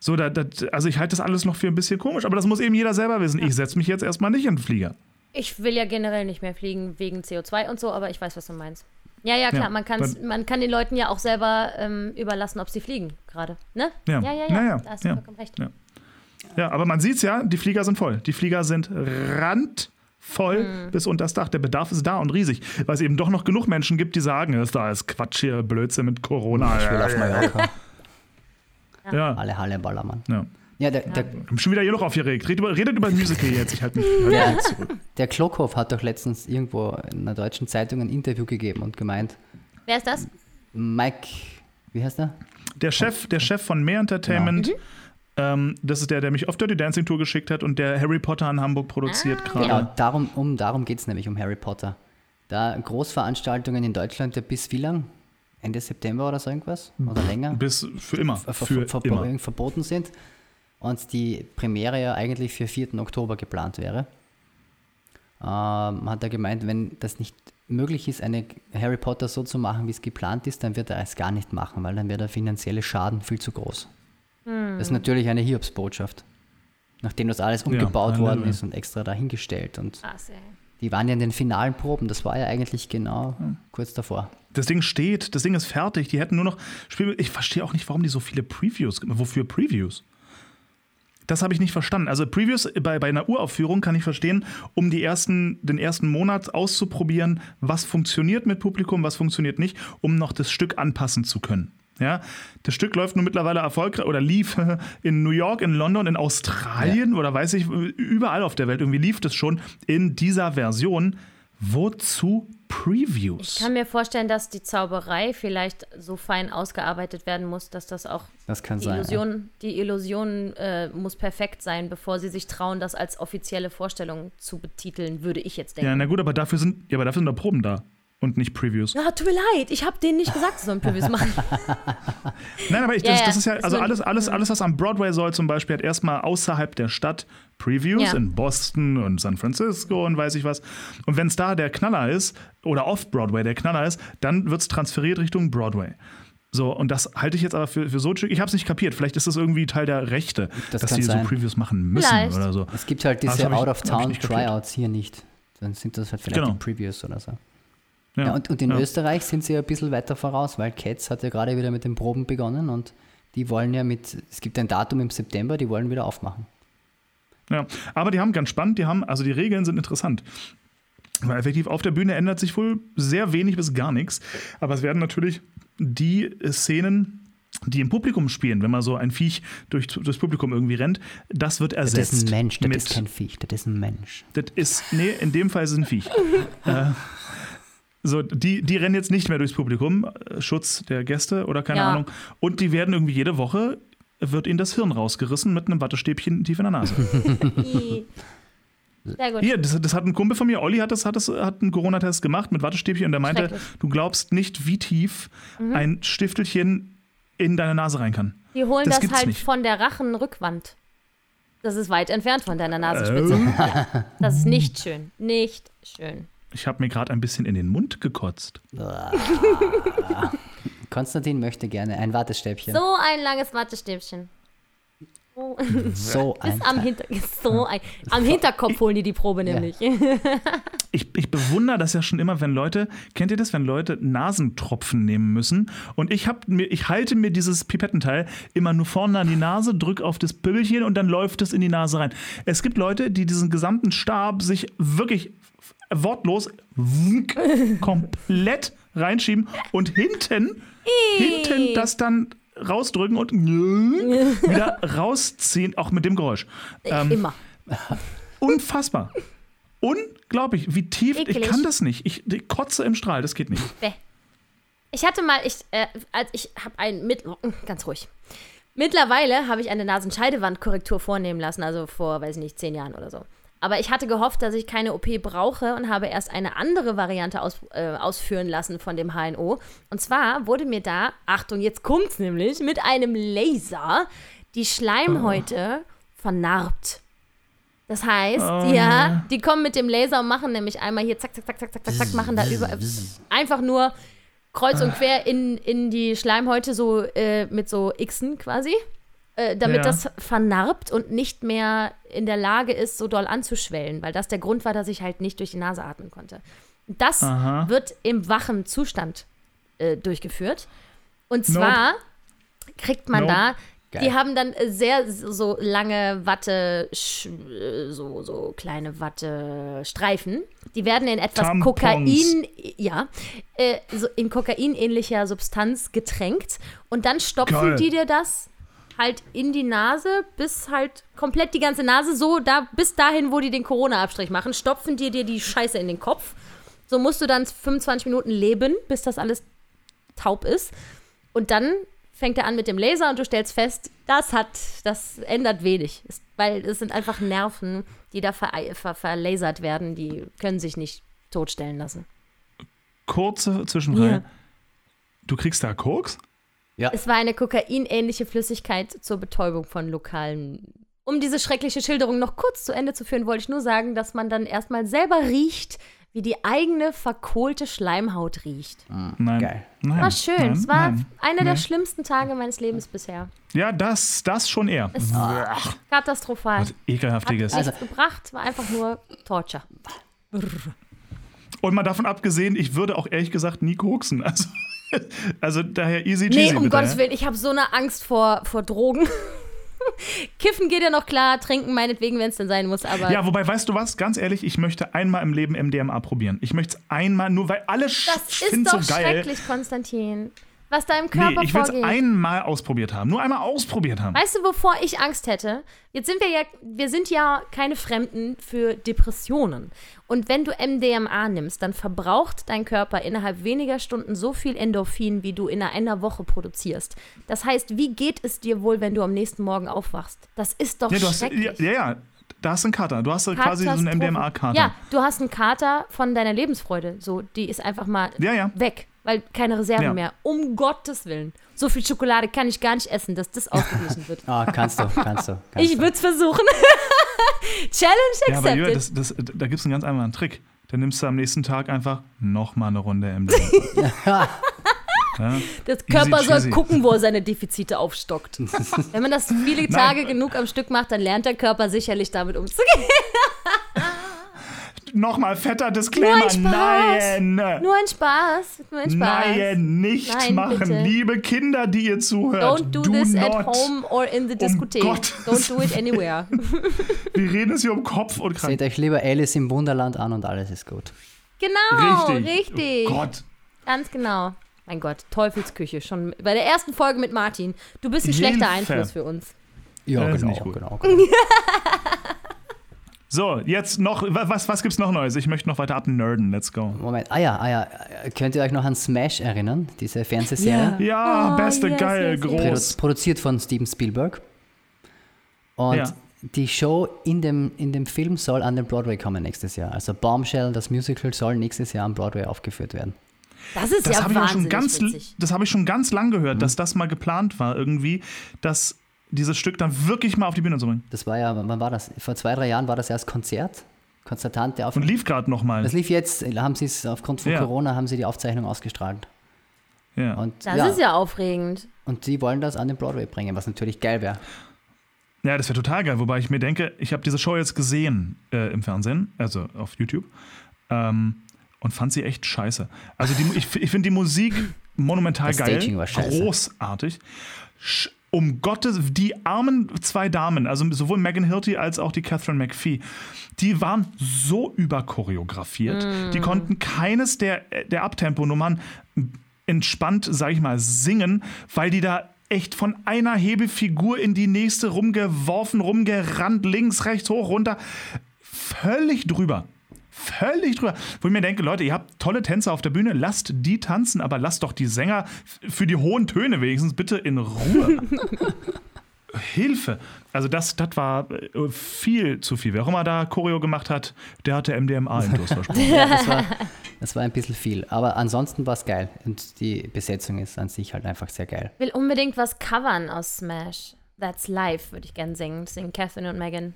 So, da, da, also ich halte das alles noch für ein bisschen komisch, aber das muss eben jeder selber wissen. Ich setze mich jetzt erstmal nicht in den Flieger. Ich will ja generell nicht mehr fliegen wegen CO2 und so, aber ich weiß, was du meinst. Ja, ja, klar, Ja, man, kann's, dann- man kann den Leuten ja auch selber ähm, überlassen, ob sie fliegen gerade. Ne? Ja. ja, ja. Ja, ja, Da hast du ja. vollkommen recht. Ja. Ja, aber man sieht es ja, die Flieger sind voll. Die Flieger sind randvoll Hm. bis unter das Dach. Der Bedarf ist da und riesig, weil es eben doch noch genug Menschen gibt, die sagen, das ist da ist Quatsch hier, Blödsinn mit Corona. Ich will auf Mallorca. Ja, Alle Halle Ballermann. ja. Ja, der, der, Ich bin schon wieder hier noch aufgeregt. Redet über, redet über Musical jetzt. Ich halte mich, halt mich der, jetzt zurück. der Klockhoff hat doch letztens irgendwo in einer deutschen Zeitung ein Interview gegeben und gemeint, Wer ist das? Mike, wie heißt er? Der Chef, der Chef von Mehr Entertainment, ähm, das ist der, der mich auf Dirty Dancing Tour geschickt hat und der Harry Potter in Hamburg produziert gerade. Genau, darum, um, darum geht es nämlich, um Harry Potter. Da Großveranstaltungen in Deutschland, ja, bis wie lang? Ende September oder so irgendwas? Oder länger? Bis für immer. ver- ver- Für verbo- immer. verboten sind und die Premiere ja eigentlich für 4. Oktober geplant wäre. Ähm, hat er gemeint, wenn das nicht möglich ist, eine Harry Potter so zu machen, wie es geplant ist, dann wird er es gar nicht machen, weil dann wäre der finanzielle Schaden viel zu groß. Das ist natürlich eine Hiobsbotschaft. Nachdem das alles umgebaut nein, worden ist und extra dahingestellt. Und Krass, ey. die waren ja in den finalen Proben, das war ja eigentlich genau kurz davor. Das Ding steht, das Ding ist fertig. Die hätten nur noch. Ich verstehe auch nicht, warum die so viele Previews. Wofür Previews? Das habe ich nicht verstanden. Also Previews bei, bei einer Uraufführung kann ich verstehen, um die ersten, den ersten Monat auszuprobieren, was funktioniert mit Publikum, was funktioniert nicht, um noch das Stück anpassen zu können. Ja, das Stück läuft nun mittlerweile erfolgreich oder lief in New York, in London, in Australien oder weiß ich, überall auf der Welt irgendwie lief das schon in dieser Version. Wozu Previews? Ich kann mir vorstellen, dass die Zauberei vielleicht so fein ausgearbeitet werden muss, dass das auch Das kann die sein. ja. Illusion, die Illusion äh, muss perfekt sein, bevor sie sich trauen, das als offizielle Vorstellung zu betiteln, würde ich jetzt denken. Ja, na gut, aber dafür sind, ja, aber dafür sind da Proben da und nicht Previews. Ja, tut mir leid, ich habe denen nicht gesagt, sie sollen Previews machen. Nein, aber ich, das, ja, das ist ja, also alles, alles, alles, was am Broadway soll zum Beispiel, hat erstmal außerhalb der Stadt Previews Ja. in Boston und San Francisco und weiß ich was. Und wenn es da der Knaller ist oder off-Broadway der Knaller ist, dann wird es transferiert Richtung Broadway. So, und das halte ich jetzt aber für, für so ein Stück. Ich habe es nicht kapiert. Vielleicht ist das irgendwie Teil der Rechte, Das dass sie so. Previews machen müssen Vielleicht. oder so. Es gibt halt diese hab ich- hab ich Out-of-Town nicht kapiert. Tryouts hier nicht. Dann sind das halt vielleicht Genau. die Previews oder so. Ja, und, und in ja. Österreich sind sie ja ein bisschen weiter voraus, weil Cats hat ja gerade wieder mit den Proben begonnen und die wollen ja mit, es gibt ein Datum im September, die wollen wieder aufmachen. Ja, aber die haben ganz spannend, die haben, also die Regeln sind interessant. Weil effektiv auf der Bühne ändert sich wohl sehr wenig bis gar nichts. Aber es werden natürlich die Szenen, die im Publikum spielen, wenn man so ein Viech durch, durchs Publikum irgendwie rennt, das wird Das ersetzt. ist ein Mensch, das ist kein Viech, das ist ein Mensch. das ist, nee, in dem Fall ist es ein Viech. äh, so, die, die rennen jetzt nicht mehr durchs Publikum, äh, Schutz der Gäste oder keine Ja. Ahnung. Und die werden irgendwie jede Woche wird ihnen das Hirn rausgerissen mit einem Wattestäbchen tief in der Nase. Sehr gut. Hier, das, das hat ein Kumpel von mir, Olli hat das, hat das hat einen Corona-Test gemacht mit Wattestäbchen und der meinte, du glaubst nicht, wie tief ein Stiftelchen in deine Nase rein kann. Die holen Das das, halt nicht. von der Rachenrückwand. Das ist weit entfernt von deiner Nasenspitze. Oh. Das ist nicht schön. Nicht schön. Ich habe mir gerade ein bisschen in den Mund gekotzt. Konstantin möchte gerne ein Wattestäbchen. So ein langes Wattestäbchen. So, So ein bis am. Hinter so ein, am Hinterkopf holen die die Probe nämlich. Ich, ich bewundere das ja schon immer, wenn Leute, kennt ihr das, wenn Leute Nasentropfen nehmen müssen? Und ich, hab mir, ich halte mir dieses Pipettenteil immer nur vorne an die Nase, drück auf das Püppelchen und dann läuft es in die Nase rein. Es gibt Leute, die diesen gesamten Stab sich wirklich wortlos komplett reinschieben und hinten, hinten das dann rausdrücken und wieder rausziehen, auch mit dem Geräusch. Ähm, Immer. Unfassbar. Unglaublich, wie tief. Ich Ekelig. kann das nicht. Ich, ich kotze im Strahl, das geht nicht. Ich hatte mal, ich, äh, als ich habe ein mit, ganz ruhig. Mittlerweile habe ich eine Nasenscheidewandkorrektur vornehmen lassen, also vor, weiß ich nicht, zehn Jahren oder so. Aber ich hatte gehofft, dass ich keine OP brauche und habe erst eine andere Variante aus, äh, ausführen lassen von dem HNO. Und zwar wurde mir da, Achtung, jetzt kommt's nämlich, mit einem Laser die Schleimhäute vernarbt. Das heißt, Oh. ja, die kommen mit dem Laser und machen nämlich einmal hier zack, zack, zack, zack, zack, zack, zack, machen da über einfach nur kreuz und quer in, in die Schleimhäute so äh, mit so Xen quasi, äh, damit Ja. das vernarbt und nicht mehr in der Lage ist, so doll anzuschwellen, weil das der Grund war, dass ich halt nicht durch die Nase atmen konnte. Das Aha. wird im wachen Zustand äh, durchgeführt. Und zwar kriegt man Nope. da, Geil. die haben dann sehr so lange Watte, äh, so, so kleine Wattestreifen. Die werden in etwas Tampons. Kokain, ja, äh, so in kokainähnlicher Substanz getränkt. Und dann stopfen Geil. die dir das halt in die Nase, bis halt komplett die ganze Nase, so da, bis dahin, wo die den Corona-Abstrich machen, stopfen die dir die Scheiße in den Kopf. So musst du dann 25 Minuten leben, bis das alles taub ist. Und dann fängt er an mit dem Laser und du stellst fest, das hat, das ändert wenig. Es- Weil es sind einfach Nerven, die da ver, ver, verlasert werden, die können sich nicht totstellen lassen. Kurze Zwischenfrage. Ja. Du kriegst da Koks? Ja. Es war eine kokainähnliche Flüssigkeit zur Betäubung von lokalen. Um diese schreckliche Schilderung noch kurz zu Ende zu führen, wollte ich nur sagen, dass man dann erstmal selber riecht, wie die eigene verkohlte Schleimhaut riecht. Nein. Geil. Nein. War schön. Nein, es war nein. einer der schlimmsten Tage meines Lebens bisher. Ja, das, das schon eher. Es katastrophal. Was ekelhaftiges. Hat nichts gebracht, war einfach nur Torture. Und mal davon abgesehen, ich würde auch ehrlich gesagt nie koksen. Also, also daher easy Nee, cheesy. um bitte, Gottes ja? Willen, ich habe so eine Angst vor, vor Drogen. Kiffen geht ja noch klar, trinken meinetwegen, wenn es denn sein muss, aber Ja, wobei, weißt du was? Ganz ehrlich, ich möchte einmal im Leben MDMA probieren. Ich möchte es einmal, nur weil alle das ist doch so geil. schrecklich, Konstantin. Was da im Nee, Körper ich will es vorgeht. einmal ausprobiert haben. Nur einmal ausprobiert haben. Weißt du, wovor ich Angst hätte? Jetzt sind wir ja, wir sind ja keine Fremden für Depressionen. Und wenn du MDMA nimmst, dann verbraucht dein Körper innerhalb weniger Stunden so viel Endorphin, wie du in einer Woche produzierst. Das heißt, wie geht es dir wohl, wenn du am nächsten Morgen aufwachst? Das ist doch Ja, hast, ja, schrecklich. ja, ja, da hast du einen Kater. Du hast quasi so einen. MDMA-Kater. Ja, du hast einen Kater von deiner Lebensfreude. So, die ist einfach mal Ja, ja. weg, weil keine Reserven Ja. mehr. Um Gottes Willen. So viel Schokolade kann ich gar nicht essen, dass das ausgeglichen wird. Ah, kannst du, kannst du. Kannst Ich würde es versuchen. Challenge Ja, aber accepted. Jürgen, das, das, da gibt es einen ganz einfachen Trick. Dann nimmst du am nächsten Tag einfach nochmal eine Runde MDMA. ja, das Körper soll cheesy. gucken, wo er seine Defizite aufstockt. Wenn man das viele Tage genug am Stück macht, dann lernt der Körper sicherlich damit umzugehen. Nochmal fetter Disclaimer. Nur ein Spaß. Nein. Nur ein Spaß. Nur ein Spaß. Nein, nicht Nein, machen. bitte. Liebe Kinder, die ihr zuhört. Don't do, this not. at home or in the Diskothek. Gottes Don't do it anywhere. Wir reden es hier um Kopf und Krankheit. Seht euch lieber Alice im Wunderland an und alles ist gut. Genau, Richtig. richtig. Oh Gott. Ganz genau. Mein Gott, Teufelsküche. Schon bei der ersten Folge mit Martin. Du bist ein schlechter Hilfe. Einfluss für uns. Ja, Ja, ist genau, gut. genau, genau. So, jetzt noch, wa- was, was gibt's noch Neues? Ich möchte noch weiter abnerden. Let's go. Moment, ah ja, ah ja, könnt ihr euch noch an Smash erinnern? Diese Fernsehserie? Ja, Oh, beste, yes, geil, yes, yes. Groß. produziert von Steven Spielberg. Und Ja. die Show in dem, in dem Film soll an den Broadway kommen nächstes Jahr. Also Bombshell, das Musical, soll nächstes Jahr am Broadway aufgeführt werden. Das ist Das ja habe ich, auch wahnsinnig schon ganz, witzig. das habe ich schon ganz lang gehört, Mhm. dass das mal geplant war, irgendwie, dass dieses Stück dann wirklich mal auf die Bühne zu bringen. Das war ja, wann war das? Vor zwei, drei Jahren war das erst Konzert. Konzertante auf Und lief gerade noch mal. Das lief jetzt, haben sie es aufgrund von Ja. Corona, haben sie die Aufzeichnung ausgestrahlt. Ja. Und, Das ja, ist ja aufregend. und die wollen das an den Broadway bringen, was natürlich geil wäre. Ja, das wäre total geil. Wobei ich mir denke, ich habe diese Show jetzt gesehen äh, im Fernsehen, also auf YouTube, ähm, und fand sie echt scheiße. Also die, ich, ich finde die Musik monumental Das geil, Staging war scheiße. großartig. Sch um Gottes, die armen zwei Damen, also sowohl Megan Hilty als auch die Catherine McPhee, die waren so überchoreografiert. Die konnten keines der, der Abtempo-Nummern entspannt, sag ich mal, singen, weil die da echt von einer Hebefigur in die nächste rumgeworfen, rumgerannt, links, rechts, hoch, runter. Völlig drüber. Völlig drüber. Wo ich mir denke, Leute, ihr habt tolle Tänzer auf der Bühne, lasst die tanzen, aber lasst doch die Sänger für die hohen Töne wenigstens bitte in Ruhe. Hilfe. Also das, das war äh, viel zu viel. Wer auch immer da Choreo gemacht hat, der hatte MDMA im versprochen. Ja, das, war, das war ein bisschen viel. Aber ansonsten war es geil. Und die Besetzung ist an sich halt einfach sehr geil. will unbedingt was covern aus Smash. That's Life würde ich gern singen. Das singen Catherine und Megan.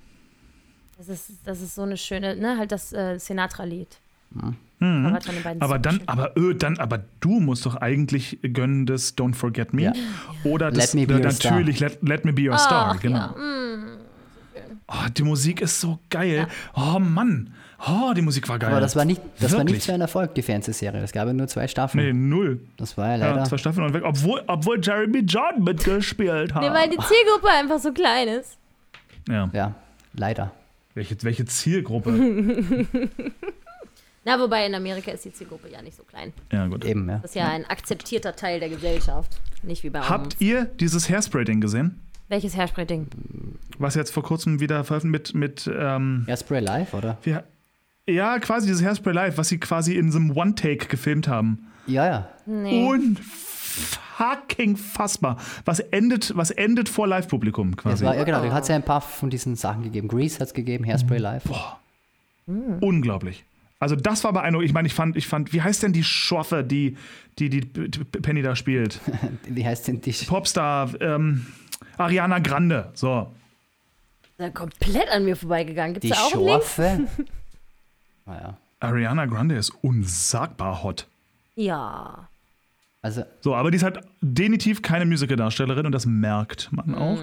Das ist, das ist so eine schöne, ne, halt das äh, Sinatra-Lied. Mhm. Aber super dann, schön. aber, öh, dann, aber du musst doch eigentlich gönnen das Don't Forget Me. Ja. Oder Let das Me Be äh, Your natürlich Let, Let Me Be Your Star. Ach, genau. ja. mm. Oh, die Musik ist so geil. Oh Mann. Oh, die Musik war geil. Aber das war nicht, das war nicht so ein Erfolg, die Fernsehserie. Es gab ja nur zwei Staffeln. Nee, null. Das war ja Ja, leider. zwei Staffeln und weg. Obwohl, obwohl Jeremy John mitgespielt hat. Nee, weil die Zielgruppe einfach so klein ist. ja. ja, leider. Welche, welche Zielgruppe? Na, wobei in Amerika ist die Zielgruppe ja nicht so klein. ja, gut. Eben, ja. Das ist ja ein akzeptierter Teil der Gesellschaft. Nicht wie bei Habt uns. ihr dieses Hairspray-Ding gesehen? Welches Hairspray-Ding? Was jetzt vor kurzem wieder veröffentlicht mit, mit ähm, Hairspray Live, oder? wie, ja, quasi dieses Hairspray Live, was sie quasi in so einem One-Take gefilmt haben. Ja, ja. Nee. Unfucking fassbar. Was endet, was endet vor Live-Publikum quasi. war, ja, genau. Da hat es ja ein paar von diesen Sachen gegeben. Grease hat es gegeben, Hairspray Live. Unglaublich. Also das war beeindruckend. Ich meine, ich fand, ich fand, wie heißt denn die Schoffe, die, die, die Penny da spielt? Wie heißt denn die? Popstar, ähm, Ariana Grande. So. Da komplett an mir vorbeigegangen. Gibt Die es da auch einen Link? Schorfe? naja. Ariana Grande ist unsagbar hot. Ja. Also, So, aber die ist halt definitiv keine Musical-Darstellerin und das merkt man auch.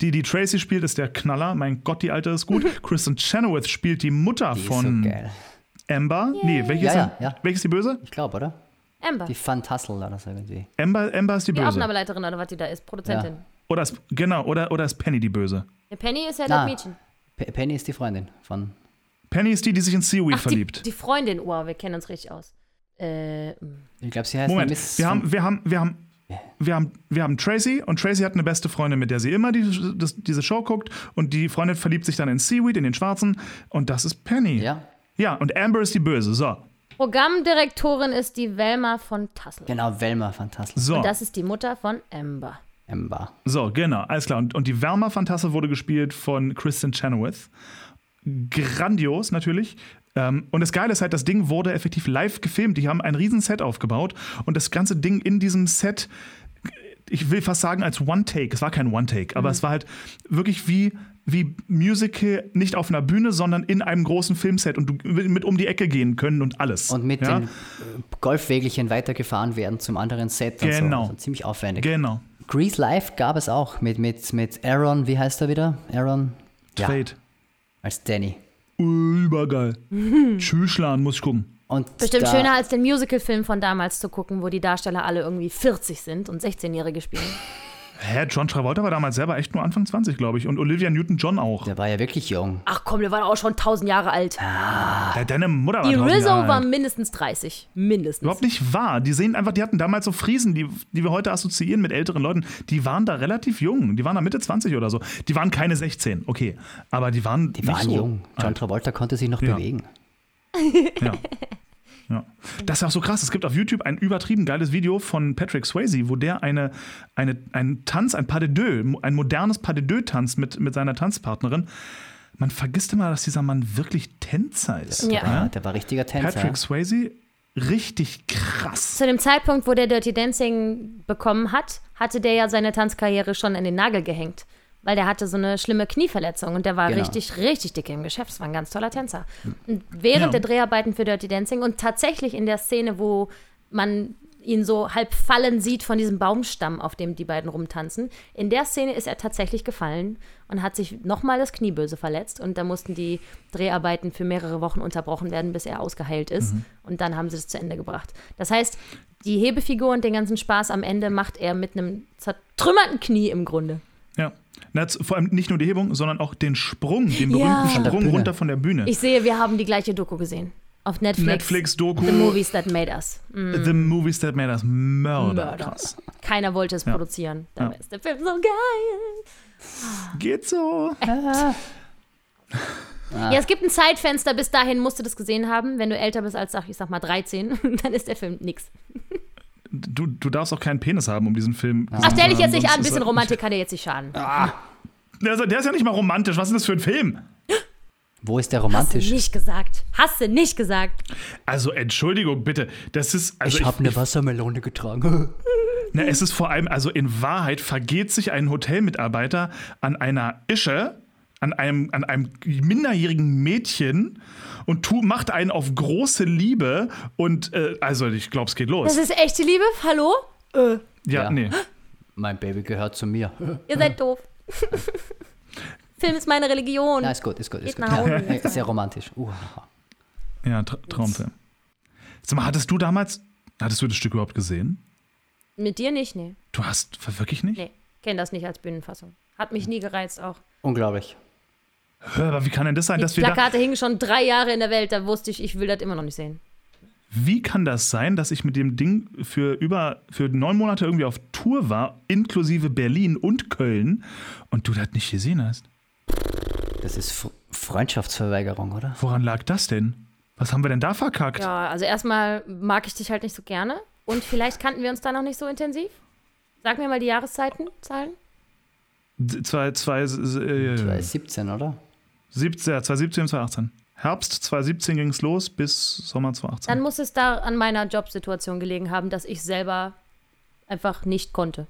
Die, die Tracy spielt, ist der Knaller. Mein Gott, die Alte ist gut. Kristen Chenoweth spielt die Mutter die ist von so geil. Amber. Nee, welche Ja, ist, ja, denn- ja. welche ist die Böse? Ich glaube, oder? Amber. Die Van Tassel oder so irgendwie. Amber, Amber ist die Die Böse. Aufnahmeleiterin oder was die da ist. Produzentin. Oder ist, genau, oder, oder ist Penny die Böse? Penny ist ja Na. das Mädchen. Pe- Penny ist die Freundin von. Penny ist die, die sich in Seaweed Ach, die, verliebt. die Freundin. Wow, wir kennen uns richtig aus. Äh. Ich glaube, sie heißt Moment, Miss. wir haben, wir haben, wir haben, wir haben, wir haben Tracy und Tracy hat eine beste Freundin, mit der sie immer die, das, diese Show guckt und die Freundin verliebt sich dann in Seaweed, in den Schwarzen und das ist Penny. Ja, Ja, und Amber ist die Böse. So, Programmdirektorin ist die Velma von Tassel. genau, Velma Van Tassel. so, Und das ist die Mutter von Amber. Amber. so, genau, alles klar. Und, und die Velma Fantasse wurde gespielt von Kristen Chenoweth. Grandios natürlich. Ähm, und das Geile ist halt, das Ding wurde effektiv live gefilmt. Die haben ein riesen Set aufgebaut und das ganze Ding in diesem Set ich will fast sagen als One-Take. Es war kein One-Take, aber es war halt wirklich wie, wie Musical, nicht auf einer Bühne, sondern in einem großen Filmset und du mit um die Ecke gehen können und alles. Und mit ja? den äh, Golfwägelchen weitergefahren werden zum anderen Set und Genau. so. Also ziemlich aufwendig. Genau. Grease Live gab es auch mit, mit, mit Aaron, wie heißt er wieder? Aaron? Ja, Trade. als Danny. Übergeil. Tschüsslan, muss ich gucken. Und Bestimmt schöner als den Musical-Film von damals zu gucken, wo die Darsteller alle irgendwie 40 sind und 16-Jährige spielen. Hä, John Travolta war damals selber echt nur Anfang 20, glaube ich. Und Olivia Newton-John auch. Der war ja wirklich jung. Ach komm, der war auch schon tausend Jahre alt. Ja, deine Mutter war Die 1000 Rizzo Jahre war alt. mindestens 30. Mindestens. Überhaupt nicht wahr. Die sehen einfach, die hatten damals so Friesen, die, die wir heute assoziieren mit älteren Leuten. Die waren da relativ jung. Die waren da Mitte 20 oder so. Die waren keine 16, okay. Aber die waren Die nicht waren so jung. John alt. Travolta konnte sich noch Ja. bewegen. Ja. Ja. Das ist auch so krass. Es gibt auf YouTube ein übertrieben geiles Video von Patrick Swayze, wo der eine, eine, einen Tanz, ein Pas de deux, ein modernes Pas de deux tanzt mit, mit seiner Tanzpartnerin. Man vergisst immer, dass dieser Mann wirklich Tänzer ist. Ja. Ja, der war richtiger Tänzer. Patrick Swayze, richtig krass. Zu dem Zeitpunkt, wo der Dirty Dancing bekommen hat, hatte der ja seine Tanzkarriere schon in den Nagel gehängt. Weil der hatte so eine schlimme Knieverletzung und der war Genau. richtig, richtig dick im Geschäft. Das war ein ganz toller Tänzer. Und während Ja. der Dreharbeiten für Dirty Dancing und tatsächlich in der Szene, wo man ihn so halb fallen sieht von diesem Baumstamm, auf dem die beiden rumtanzen, in der Szene ist er tatsächlich gefallen und hat sich nochmal das Knie böse verletzt und da mussten die Dreharbeiten für mehrere Wochen unterbrochen werden, bis er ausgeheilt ist und dann haben sie es zu Ende gebracht. Das heißt, die Hebefigur und den ganzen Spaß am Ende macht er mit einem zertrümmerten Knie im Grunde. Ja. Na, vor allem nicht nur die Hebung, sondern auch den Sprung, den berühmten Ja. Sprung runter von der Bühne. Ich sehe, wir haben die gleiche Doku gesehen. Auf Netflix. Netflix-Doku. The Movies That Made Us. The Movies That Made Us Murder. Murder. Krass. Keiner wollte es Ja. produzieren. Dabei Ja. ist der Film so geil. Geht so. Ja, es gibt ein Zeitfenster, bis dahin musst du das gesehen haben. Wenn du älter bist als, ich sag mal, 13, dann ist der Film nix. Du, du darfst auch keinen Penis haben, um diesen Film. Ach, stell dich jetzt nicht an, ein bisschen er- Romantik kann dir jetzt nicht schaden. Der ist, der ist ja nicht mal romantisch. Was ist das für ein Film? Wo ist der Hast du romantisch? nicht gesagt. Hast du nicht gesagt. Also, Entschuldigung, bitte. Das ist. Also ich habe eine Wassermelone getragen. Na, es ist vor allem, also in Wahrheit vergeht sich ein Hotelmitarbeiter an einer Ische, an einem, an einem minderjährigen Mädchen und tu, macht einen auf große Liebe und äh, also ich glaube, es geht Das los. ist echte Liebe? Hallo? Äh, Ja, Ja. nee. Mein Baby gehört zu mir. ihr seid doof. Film ist meine Religion. Na, ist gut, ist gut, ist Geht gut. Hause. Ja, sehr romantisch. Uh, Ja, Tra Traumfilm. Sag mal, hattest du damals, hattest du das Stück überhaupt gesehen? Mit dir nicht? Nee. Du hast wirklich nicht? Nee. Kenn das nicht als Bühnenfassung. Hat mich nie gereizt auch. unglaublich. Hör, aber wie kann denn das sein, Die dass wir da, Plakate hingen schon drei Jahre in der Welt, da wusste ich, ich will das immer noch nicht sehen. wie kann das sein, dass ich mit dem Ding für über, für neun Monate irgendwie auf Tour war, inklusive Berlin und Köln und du das nicht gesehen hast? Das ist F Freundschaftsverweigerung, oder? Woran lag das denn? Was haben wir denn da verkackt? Ja, also erstmal mag ich dich halt nicht so gerne. Und vielleicht kannten wir uns da noch nicht so intensiv. Sag mir mal die Jahreszeiten, Zahlen. Zwei, zwei, äh, 2017, oder? 17, ja, 2017, 2018. Herbst 2017 ging es los bis Sommer 2018. Dann muss es da an meiner Jobsituation gelegen haben, dass ich selber einfach nicht konnte.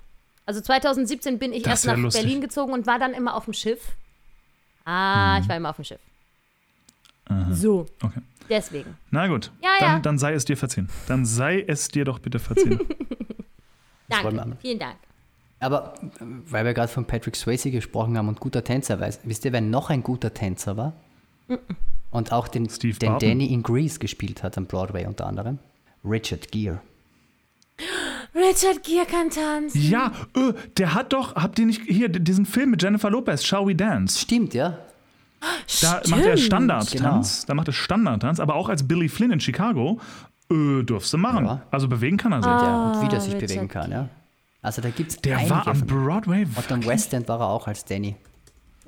Also 2017 bin ich Das erst nach lustig. Berlin gezogen und war dann immer auf dem Schiff. Ah, ich war immer auf dem Schiff. So, Okay. deswegen. Na gut, Ja, dann, ja. dann sei es dir verziehen. Dann sei es dir doch bitte verziehen. Danke, vielen Dank. Aber weil wir gerade von Patrick Swayze gesprochen haben und guter Tänzer, weiß, wisst ihr, wer noch ein guter Tänzer war? Und auch den, Steve den. Danny in Grease gespielt hat am Broadway unter anderem. Richard Gere. Richard Gere kann tanzen. ja, äh, der hat doch, habt ihr nicht hier diesen Film mit Jennifer Lopez, Shall We Dance? Stimmt, ja? Da macht er Stimmt. Standardtanz. Da macht er Standardtanz, aber auch als Billy Flynn in Chicago äh, durfst du machen. Ja. Also bewegen kann er sich. ja und wie der sich Richard bewegen kann, ja? Also da gibt es Der einige war am Broadway Und am West End war er auch als Danny.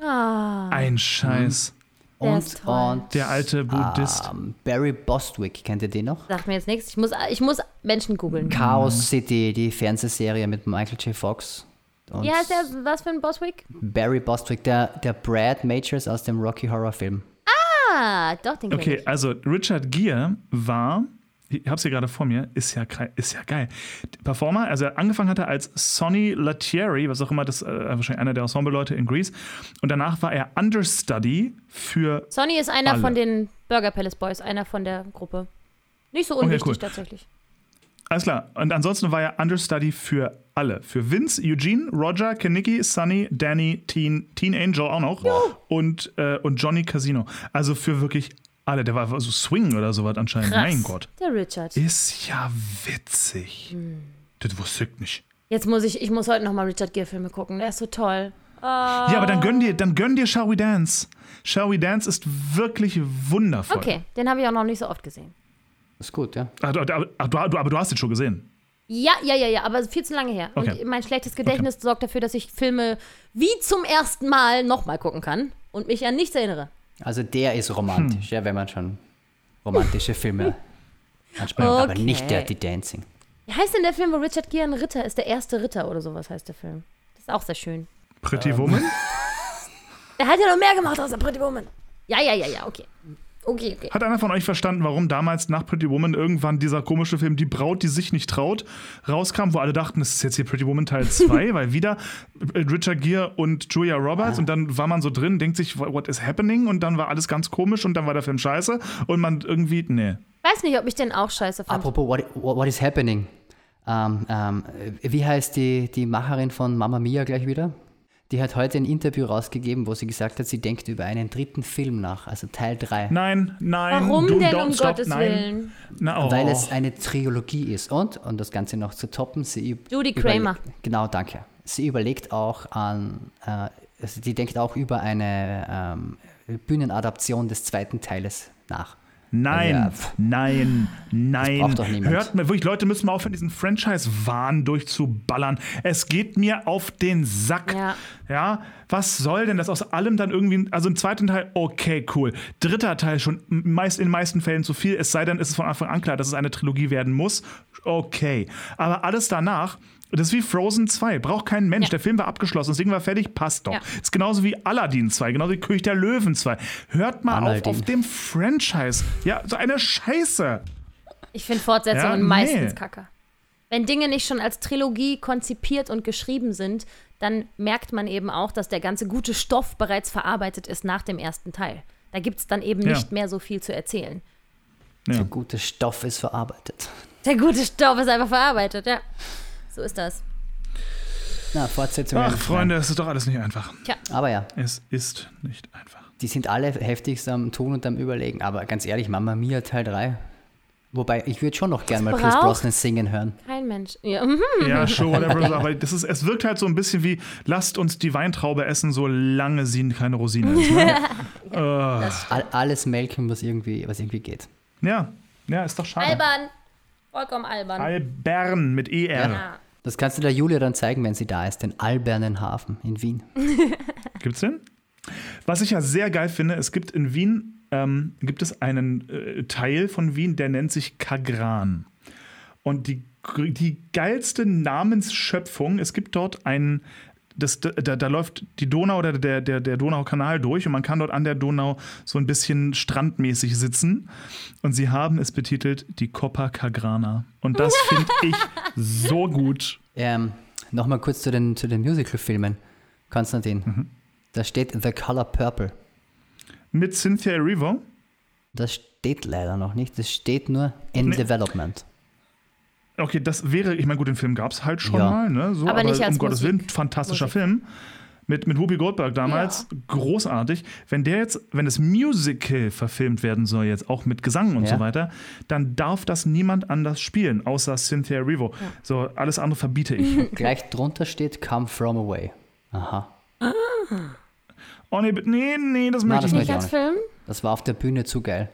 Ah, ein Scheiß. Der Und, ist toll. und Der alte Buddhist. ähm, Barry Bostwick, kennt ihr den noch? sagt mir jetzt nichts. Ich muss, ich muss Menschen googeln. Chaos City, die Fernsehserie mit Michael J. Fox. Und Ja, ist der, was für ein Boswick? Barry Bostwick, der, der Brad Majors aus dem Rocky Horror Film. Ah, doch, den Okay, ich. also Richard Gere war, ich hab's hier gerade vor mir, ist ja, ist ja geil. Performer, also er angefangen hatte als Sonny Latieri, was auch immer, das äh, wahrscheinlich einer der Ensemble-Leute in Greece. Und danach war er Understudy für. Sonny ist einer Alle. von den Burger Palace Boys, einer von der Gruppe. Nicht so unwichtig cool. tatsächlich. Alles klar. Und ansonsten war er Understudy für alle. Für Vince, Eugene, Roger, Kenicki, Sunny, Danny, Teen, Teen Angel auch noch. Und, äh, und Johnny Casino. Also für wirklich alle. Der war so Swing oder sowas anscheinend. Krass. Mein Gott. Der Richard. Ist ja witzig. Das wusste ich nicht. Jetzt muss ich, ich muss heute nochmal Richard Gere-Filme gucken. Der ist so toll. Ja, aber dann gönn dir, dann gönn dir Shall We Dance. Shall We Dance ist wirklich wundervoll. Okay, den habe ich auch noch nicht so oft gesehen. Ist gut, ja. Ah, du- Aber, aber, du- aber du hast ihn schon gesehen. Ja, ja, ja, ja, aber viel zu lange her. Okay. Und mein schlechtes Gedächtnis sorgt dafür, dass ich Filme wie zum ersten Mal nochmal gucken kann und mich an nichts erinnere. Also der ist romantisch, ja, wenn man schon romantische Filme anspricht. Aber Okay. nicht Dirty Dancing. Wie heißt denn der Film, wo Richard Gere ein Ritter ist? Der erste Ritter oder sowas heißt der Film. Das ist auch sehr schön. Pretty Woman. Der hat ja noch mehr gemacht außer Pretty Woman. Ja, ja, ja, ja, okay. Okay, okay. Hat einer von euch verstanden, warum damals nach Pretty Woman irgendwann dieser komische Film Die Braut, die sich nicht traut, rauskam, wo alle dachten, das ist jetzt hier Pretty Woman Teil 2, weil wieder äh, Richard Gere und Julia Roberts und dann war man so drin, denkt sich, what is happening? Und dann war alles ganz komisch und dann war der Film scheiße und man irgendwie, nee. Weiß nicht, ob ich den auch scheiße fand. Apropos, what, what, what is happening? Ähm, ähm, wie heißt die, die Macherin von Mamma Mia gleich wieder? Die hat heute ein Interview rausgegeben, wo sie gesagt hat, sie denkt über einen dritten Film nach, also Teil 3. Nein, nein. Warum denn, don't um stop, Gottes nein. Willen? Na, oh. Weil es eine Trilogie ist. Und, um das Ganze noch zu toppen, sie Judy Kramer. Genau, danke. Sie überlegt auch an, äh, also die denkt auch über eine ähm, Bühnenadaption des zweiten Teiles nach. Nein, Ja, nein, nein. Hört mir, wirklich, Leute müssen mal aufhören, diesen Franchise-Wahn durchzuballern. Es geht mir auf den Sack. Ja. Ja, was soll denn das aus allem dann irgendwie, also im zweiten Teil, okay, cool. Dritter Teil schon meist, in den meisten Fällen zu viel, es sei denn, es ist von Anfang an klar, dass es eine Trilogie werden muss. Okay. Aber alles danach, das ist wie Frozen 2, braucht kein Mensch. Ja. Der Film war abgeschlossen, das Ding war fertig, passt doch. Ja. Ist genauso wie Aladdin 2, genauso wie König der Löwen 2. Hört mal auf, Aladdin. auf dem Franchise. Ja, so eine Scheiße. Ich finde Fortsetzungen Ja, nee. meistens kacke. Wenn Dinge nicht schon als Trilogie konzipiert und geschrieben sind, dann merkt man eben auch, dass der ganze gute Stoff bereits verarbeitet ist nach dem ersten Teil. Da gibt es dann eben Ja. nicht mehr so viel zu erzählen. Ja. Der gute Stoff ist verarbeitet. Der gute Stoff ist einfach verarbeitet, ja. So ist das. Na, Fortsetzung. Ach, Freunde, es ist doch alles nicht einfach. Aber ja, Es ist nicht einfach. die sind alle heftigst am Tun und am Überlegen. Aber ganz ehrlich, Mama Mia Teil 3. Wobei, ich würde schon noch gern mal Chris Brosnan singen hören. Kein Mensch. Ja, mhm. Ja, sure, whatever. aber das ist, es wirkt halt so ein bisschen wie, lasst uns die Weintraube essen, solange sie keine Rosine ist. Ne? All, alles melken, was irgendwie, was irgendwie geht. ja, ja, ist doch schade. albern. Vollkommen albern. Albern mit ER. ja. Das kannst du der Julia dann zeigen, wenn sie da ist, den Albernen Hafen in Wien. Gibt's den? Was ich ja sehr geil finde, es gibt in Wien ähm, gibt es einen äh, Teil von Wien, der nennt sich Kagran. Und die, die geilste Namensschöpfung, es gibt dort einen, das, da, da läuft die Donau oder der, der, der Donaukanal durch und man kann dort an der Donau so ein bisschen strandmäßig sitzen. Und sie haben es betitelt die Copa Kagrana. Und das finde ich so gut. Ähm, Nochmal kurz zu den, zu den Musical-Filmen. Konstantin, Mhm. da steht The Color Purple. Mit Cynthia Erivo. Das steht leider noch nicht. Das steht nur in Nee. Development. Okay, das wäre, ich meine, gut, den Film gab es halt schon Ja. mal, ne? So, Aber nicht als um Gottes. Willen, fantastischer Musik. Film. Mit, mit Whoopi Goldberg damals, großartig. Wenn der jetzt, wenn das Musical verfilmt werden soll, jetzt auch mit Gesang und Ja. so weiter, dann darf das niemand anders spielen, außer Cynthia Erivo. So, alles andere verbiete ich. Gleich drunter steht Come From Away. Aha. oh nee, bitte- nee, nee, das Na, möchte das ich Nicht als Film? Das war auf der Bühne zu geil.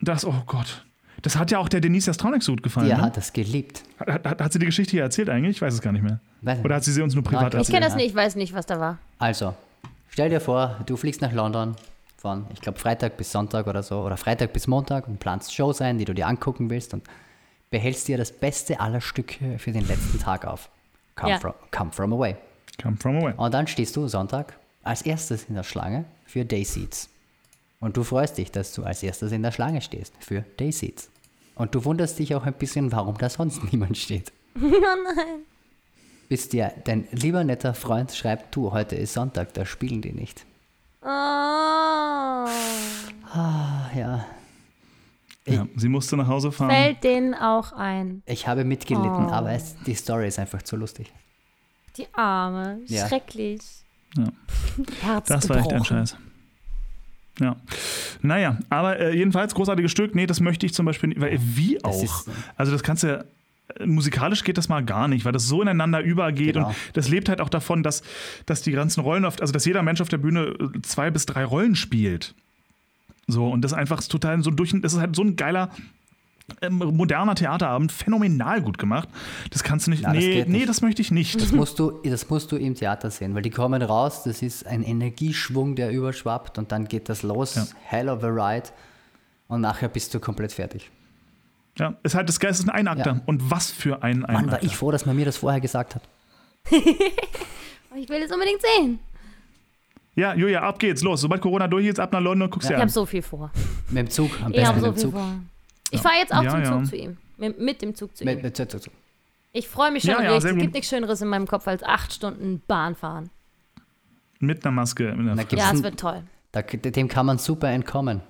Das, oh Gott. Das hat ja auch der Denise Jastronic so gut gefallen. Die ne? hat das geliebt. hat, hat, hat sie die Geschichte hier erzählt eigentlich? Ich weiß es gar nicht mehr. Oder hat sie sie uns nur privat Ich erzählt? kenne das nicht, ich weiß nicht, was da war. Also, stell dir vor, du fliegst nach London von, ich glaube, Freitag bis Sonntag oder so, oder Freitag bis Montag und planst Shows ein, die du dir angucken willst und behältst dir das Beste aller Stücke für den letzten Tag auf. Come, Ja. from, come from away. Come from away. Und dann stehst du Sonntag als erstes in der Schlange für Day Seats. Und du freust dich, dass du als erstes in der Schlange stehst für Day Seats. Und du wunderst dich auch ein bisschen, warum da sonst niemand steht. Oh nein. Bis dir dein lieber netter Freund schreibt, du, heute ist Sonntag, da spielen die nicht. Oh. Ah, ja. Ja, sie musste nach Hause fahren. Fällt denen auch ein. Ich habe mitgelitten, Oh. aber es, die Story ist einfach zu lustig. Die Arme. Ja. Schrecklich. Ja. Herz Das war echt ein. Scheiß. Ja. Naja, aber äh, jedenfalls großartiges Stück. Nee, das möchte ich zum Beispiel nicht. Weil, äh, wie Das auch? äh, Also, das kannst du ja. äh, musikalisch geht das mal gar nicht, weil das so ineinander übergeht Genau. und das lebt halt auch davon, dass, dass die ganzen Rollen, auf, also dass jeder Mensch auf der Bühne äh, zwei bis drei Rollen spielt. So, und das ist einfach total so durch, das ist halt so ein geiler ähm, moderner Theaterabend, phänomenal gut gemacht. Das kannst du nicht, Ja, das nee, geht nee, nicht. das möchte ich nicht. Das musst, du, das musst du im Theater sehen, weil die kommen raus, das ist ein Energieschwung, der überschwappt und dann geht das los, Ja. hell of a ride und nachher bist du komplett fertig. Ja, ist halt das Geist ist ein Einakter. Ja. Und was für ein Mann, war Einakter. ich froh, dass man mir das vorher gesagt hat. Ich will es unbedingt sehen. Ja, Julia, ab geht's, los. Sobald Corona durch ist, ab nach London und guckst dir Ich habe an. so viel vor. Mit dem Zug, am Ich besten habe mit so dem viel Zug. vor. Ich fahre jetzt auch Ja, zum ja. Zug zu ihm. Mit, mit dem Zug zu Mit, ihm. mit Zug, Zug, Zug. Ich freue mich schon Ja, ja, Es gibt nichts Schöneres in meinem Kopf als acht Stunden Bahn fahren. Mit einer Maske. Mit einer. Gibt's Ja, es wird toll. Da, dem kann man super entkommen.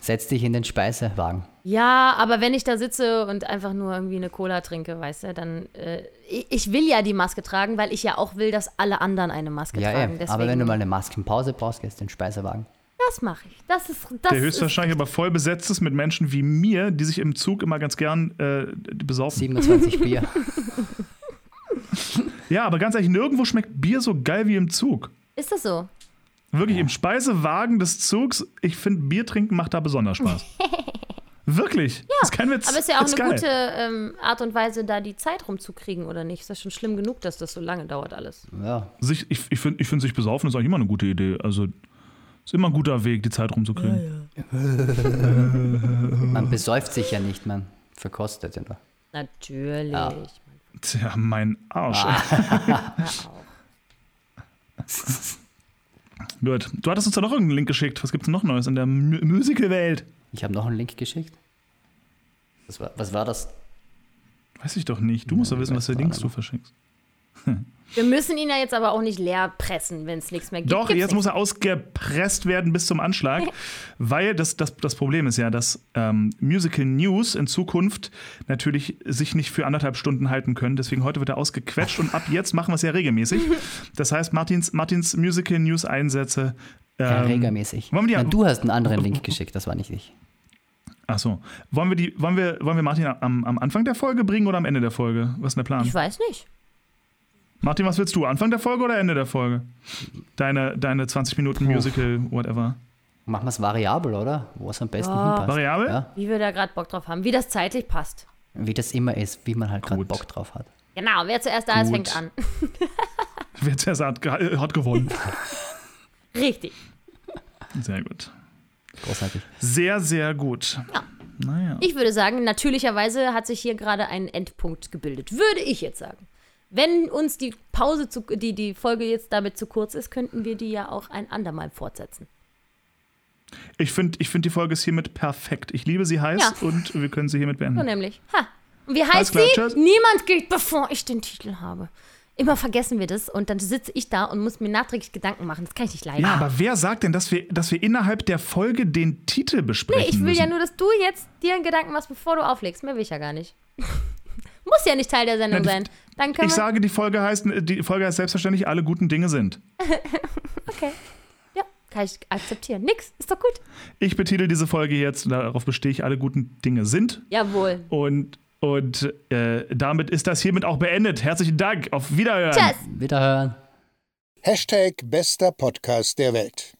Setz dich in den Speisewagen. Ja, aber wenn ich da sitze und einfach nur irgendwie eine Cola trinke, weißt du, dann. Äh, ich, will ja die Maske tragen, weil ich ja auch will, dass alle anderen eine Maske Ja, tragen. Deswegen, aber wenn du mal eine Maskenpause brauchst, gehst du in den Speisewagen. Das mache ich. Das ist. Das Der ist, höchstwahrscheinlich aber voll besetzt ist mit Menschen wie mir, die sich im Zug immer ganz gern äh, besaufen. 27 Bier. Ja, aber ganz ehrlich, nirgendwo schmeckt Bier so geil wie im Zug. ist das so? Wirklich, im Speisewagen des Zugs, ich finde, Bier trinken macht da besonders Spaß. Wirklich. Ja, ist kein Witz. Aber ist ja auch Ist eine geil. gute ähm, Art und Weise, da die Zeit rumzukriegen, oder nicht? Ist das schon schlimm genug, dass das so lange dauert alles? Ja. Sich, ich ich finde, ich find, sich besaufen ist eigentlich immer eine gute Idee. Also, ist immer ein guter Weg, die Zeit rumzukriegen. Man besäuft sich ja nicht, man verkostet ja nur. Natürlich. Ja. Tja, mein Arsch. Auf. Gut. Du hattest uns da noch irgendeinen Link geschickt. Was gibt's denn noch Neues in der Mu- Musical-Welt? Ich habe noch einen Link geschickt. Was war, was war das? Weiß ich doch nicht. Du musst doch Ja, wissen, was für Links du verschickst. Wir müssen ihn ja jetzt aber auch nicht leer pressen, wenn es nichts mehr gibt. Doch, Gibt's jetzt muss er ausgepresst werden bis zum Anschlag, weil das, das, das Problem ist ja, dass ähm, Musical News in Zukunft natürlich sich nicht für anderthalb Stunden halten können. Deswegen heute wird er ausgequetscht und ab jetzt machen wir es ja regelmäßig. Das heißt, Martins, Martins Musical News Einsätze. Ja, Ähm, regelmäßig. wollen wir die- Nein, du hast einen anderen Link geschickt, das war nicht ich. ach so. Wollen wir, die, wollen wir, wollen wir Martin am, am Anfang der Folge bringen oder am Ende der Folge? Was ist denn der Plan? Ich weiß nicht. Martin, was willst du? Anfang der Folge oder Ende der Folge? Deine, deine 20 Minuten Puh. Musical, whatever. Machen wir es variabel, oder? Wo es am besten Ja. hinpasst. Variabel? Ja, Wie wir da gerade Bock drauf haben. Wie das zeitlich passt. wie das immer ist, wie man halt gerade. Bock drauf hat. Genau, wer zuerst da ist, Gut. fängt an. Wer zuerst hat, hat gewonnen. Richtig. Sehr gut. Großartig. Sehr, sehr gut. Ja. Naja. Ich würde sagen, natürlicherweise hat sich hier gerade ein Endpunkt gebildet. Würde ich jetzt sagen. Wenn uns die Pause, zu, die, die Folge jetzt damit zu kurz ist, könnten wir die ja auch ein andermal fortsetzen. Ich finde ich find die Folge ist hiermit perfekt. Ich liebe sie heiß Ja. und wir können sie hiermit So beenden. nämlich. Ha. Und wie heißt klar, sie? tschüss. Niemand geht, bevor ich den Titel habe. Immer vergessen wir das und dann sitze ich da und muss mir nachträglich Gedanken machen. Das kann ich nicht leiden. Ja, aber wer sagt denn, dass wir, dass wir innerhalb der Folge den Titel besprechen Nee, ich will müssen? ja nur, dass du jetzt dir einen Gedanken machst, bevor du auflegst. Mehr will ich ja gar nicht. Muss ja nicht Teil der Sendung die- sein. Ich sage, die Folge heißt, die Folge heißt selbstverständlich, alle guten Dinge sind. okay. Ja, kann ich akzeptieren. Nix, ist doch gut. Ich betitel diese Folge jetzt, darauf bestehe ich, alle guten Dinge sind. Jawohl. Und, und äh, damit ist das hiermit auch beendet. Herzlichen Dank. Auf Wiederhören. Tschüss. Wiederhören. Hashtag bester Podcast der Welt.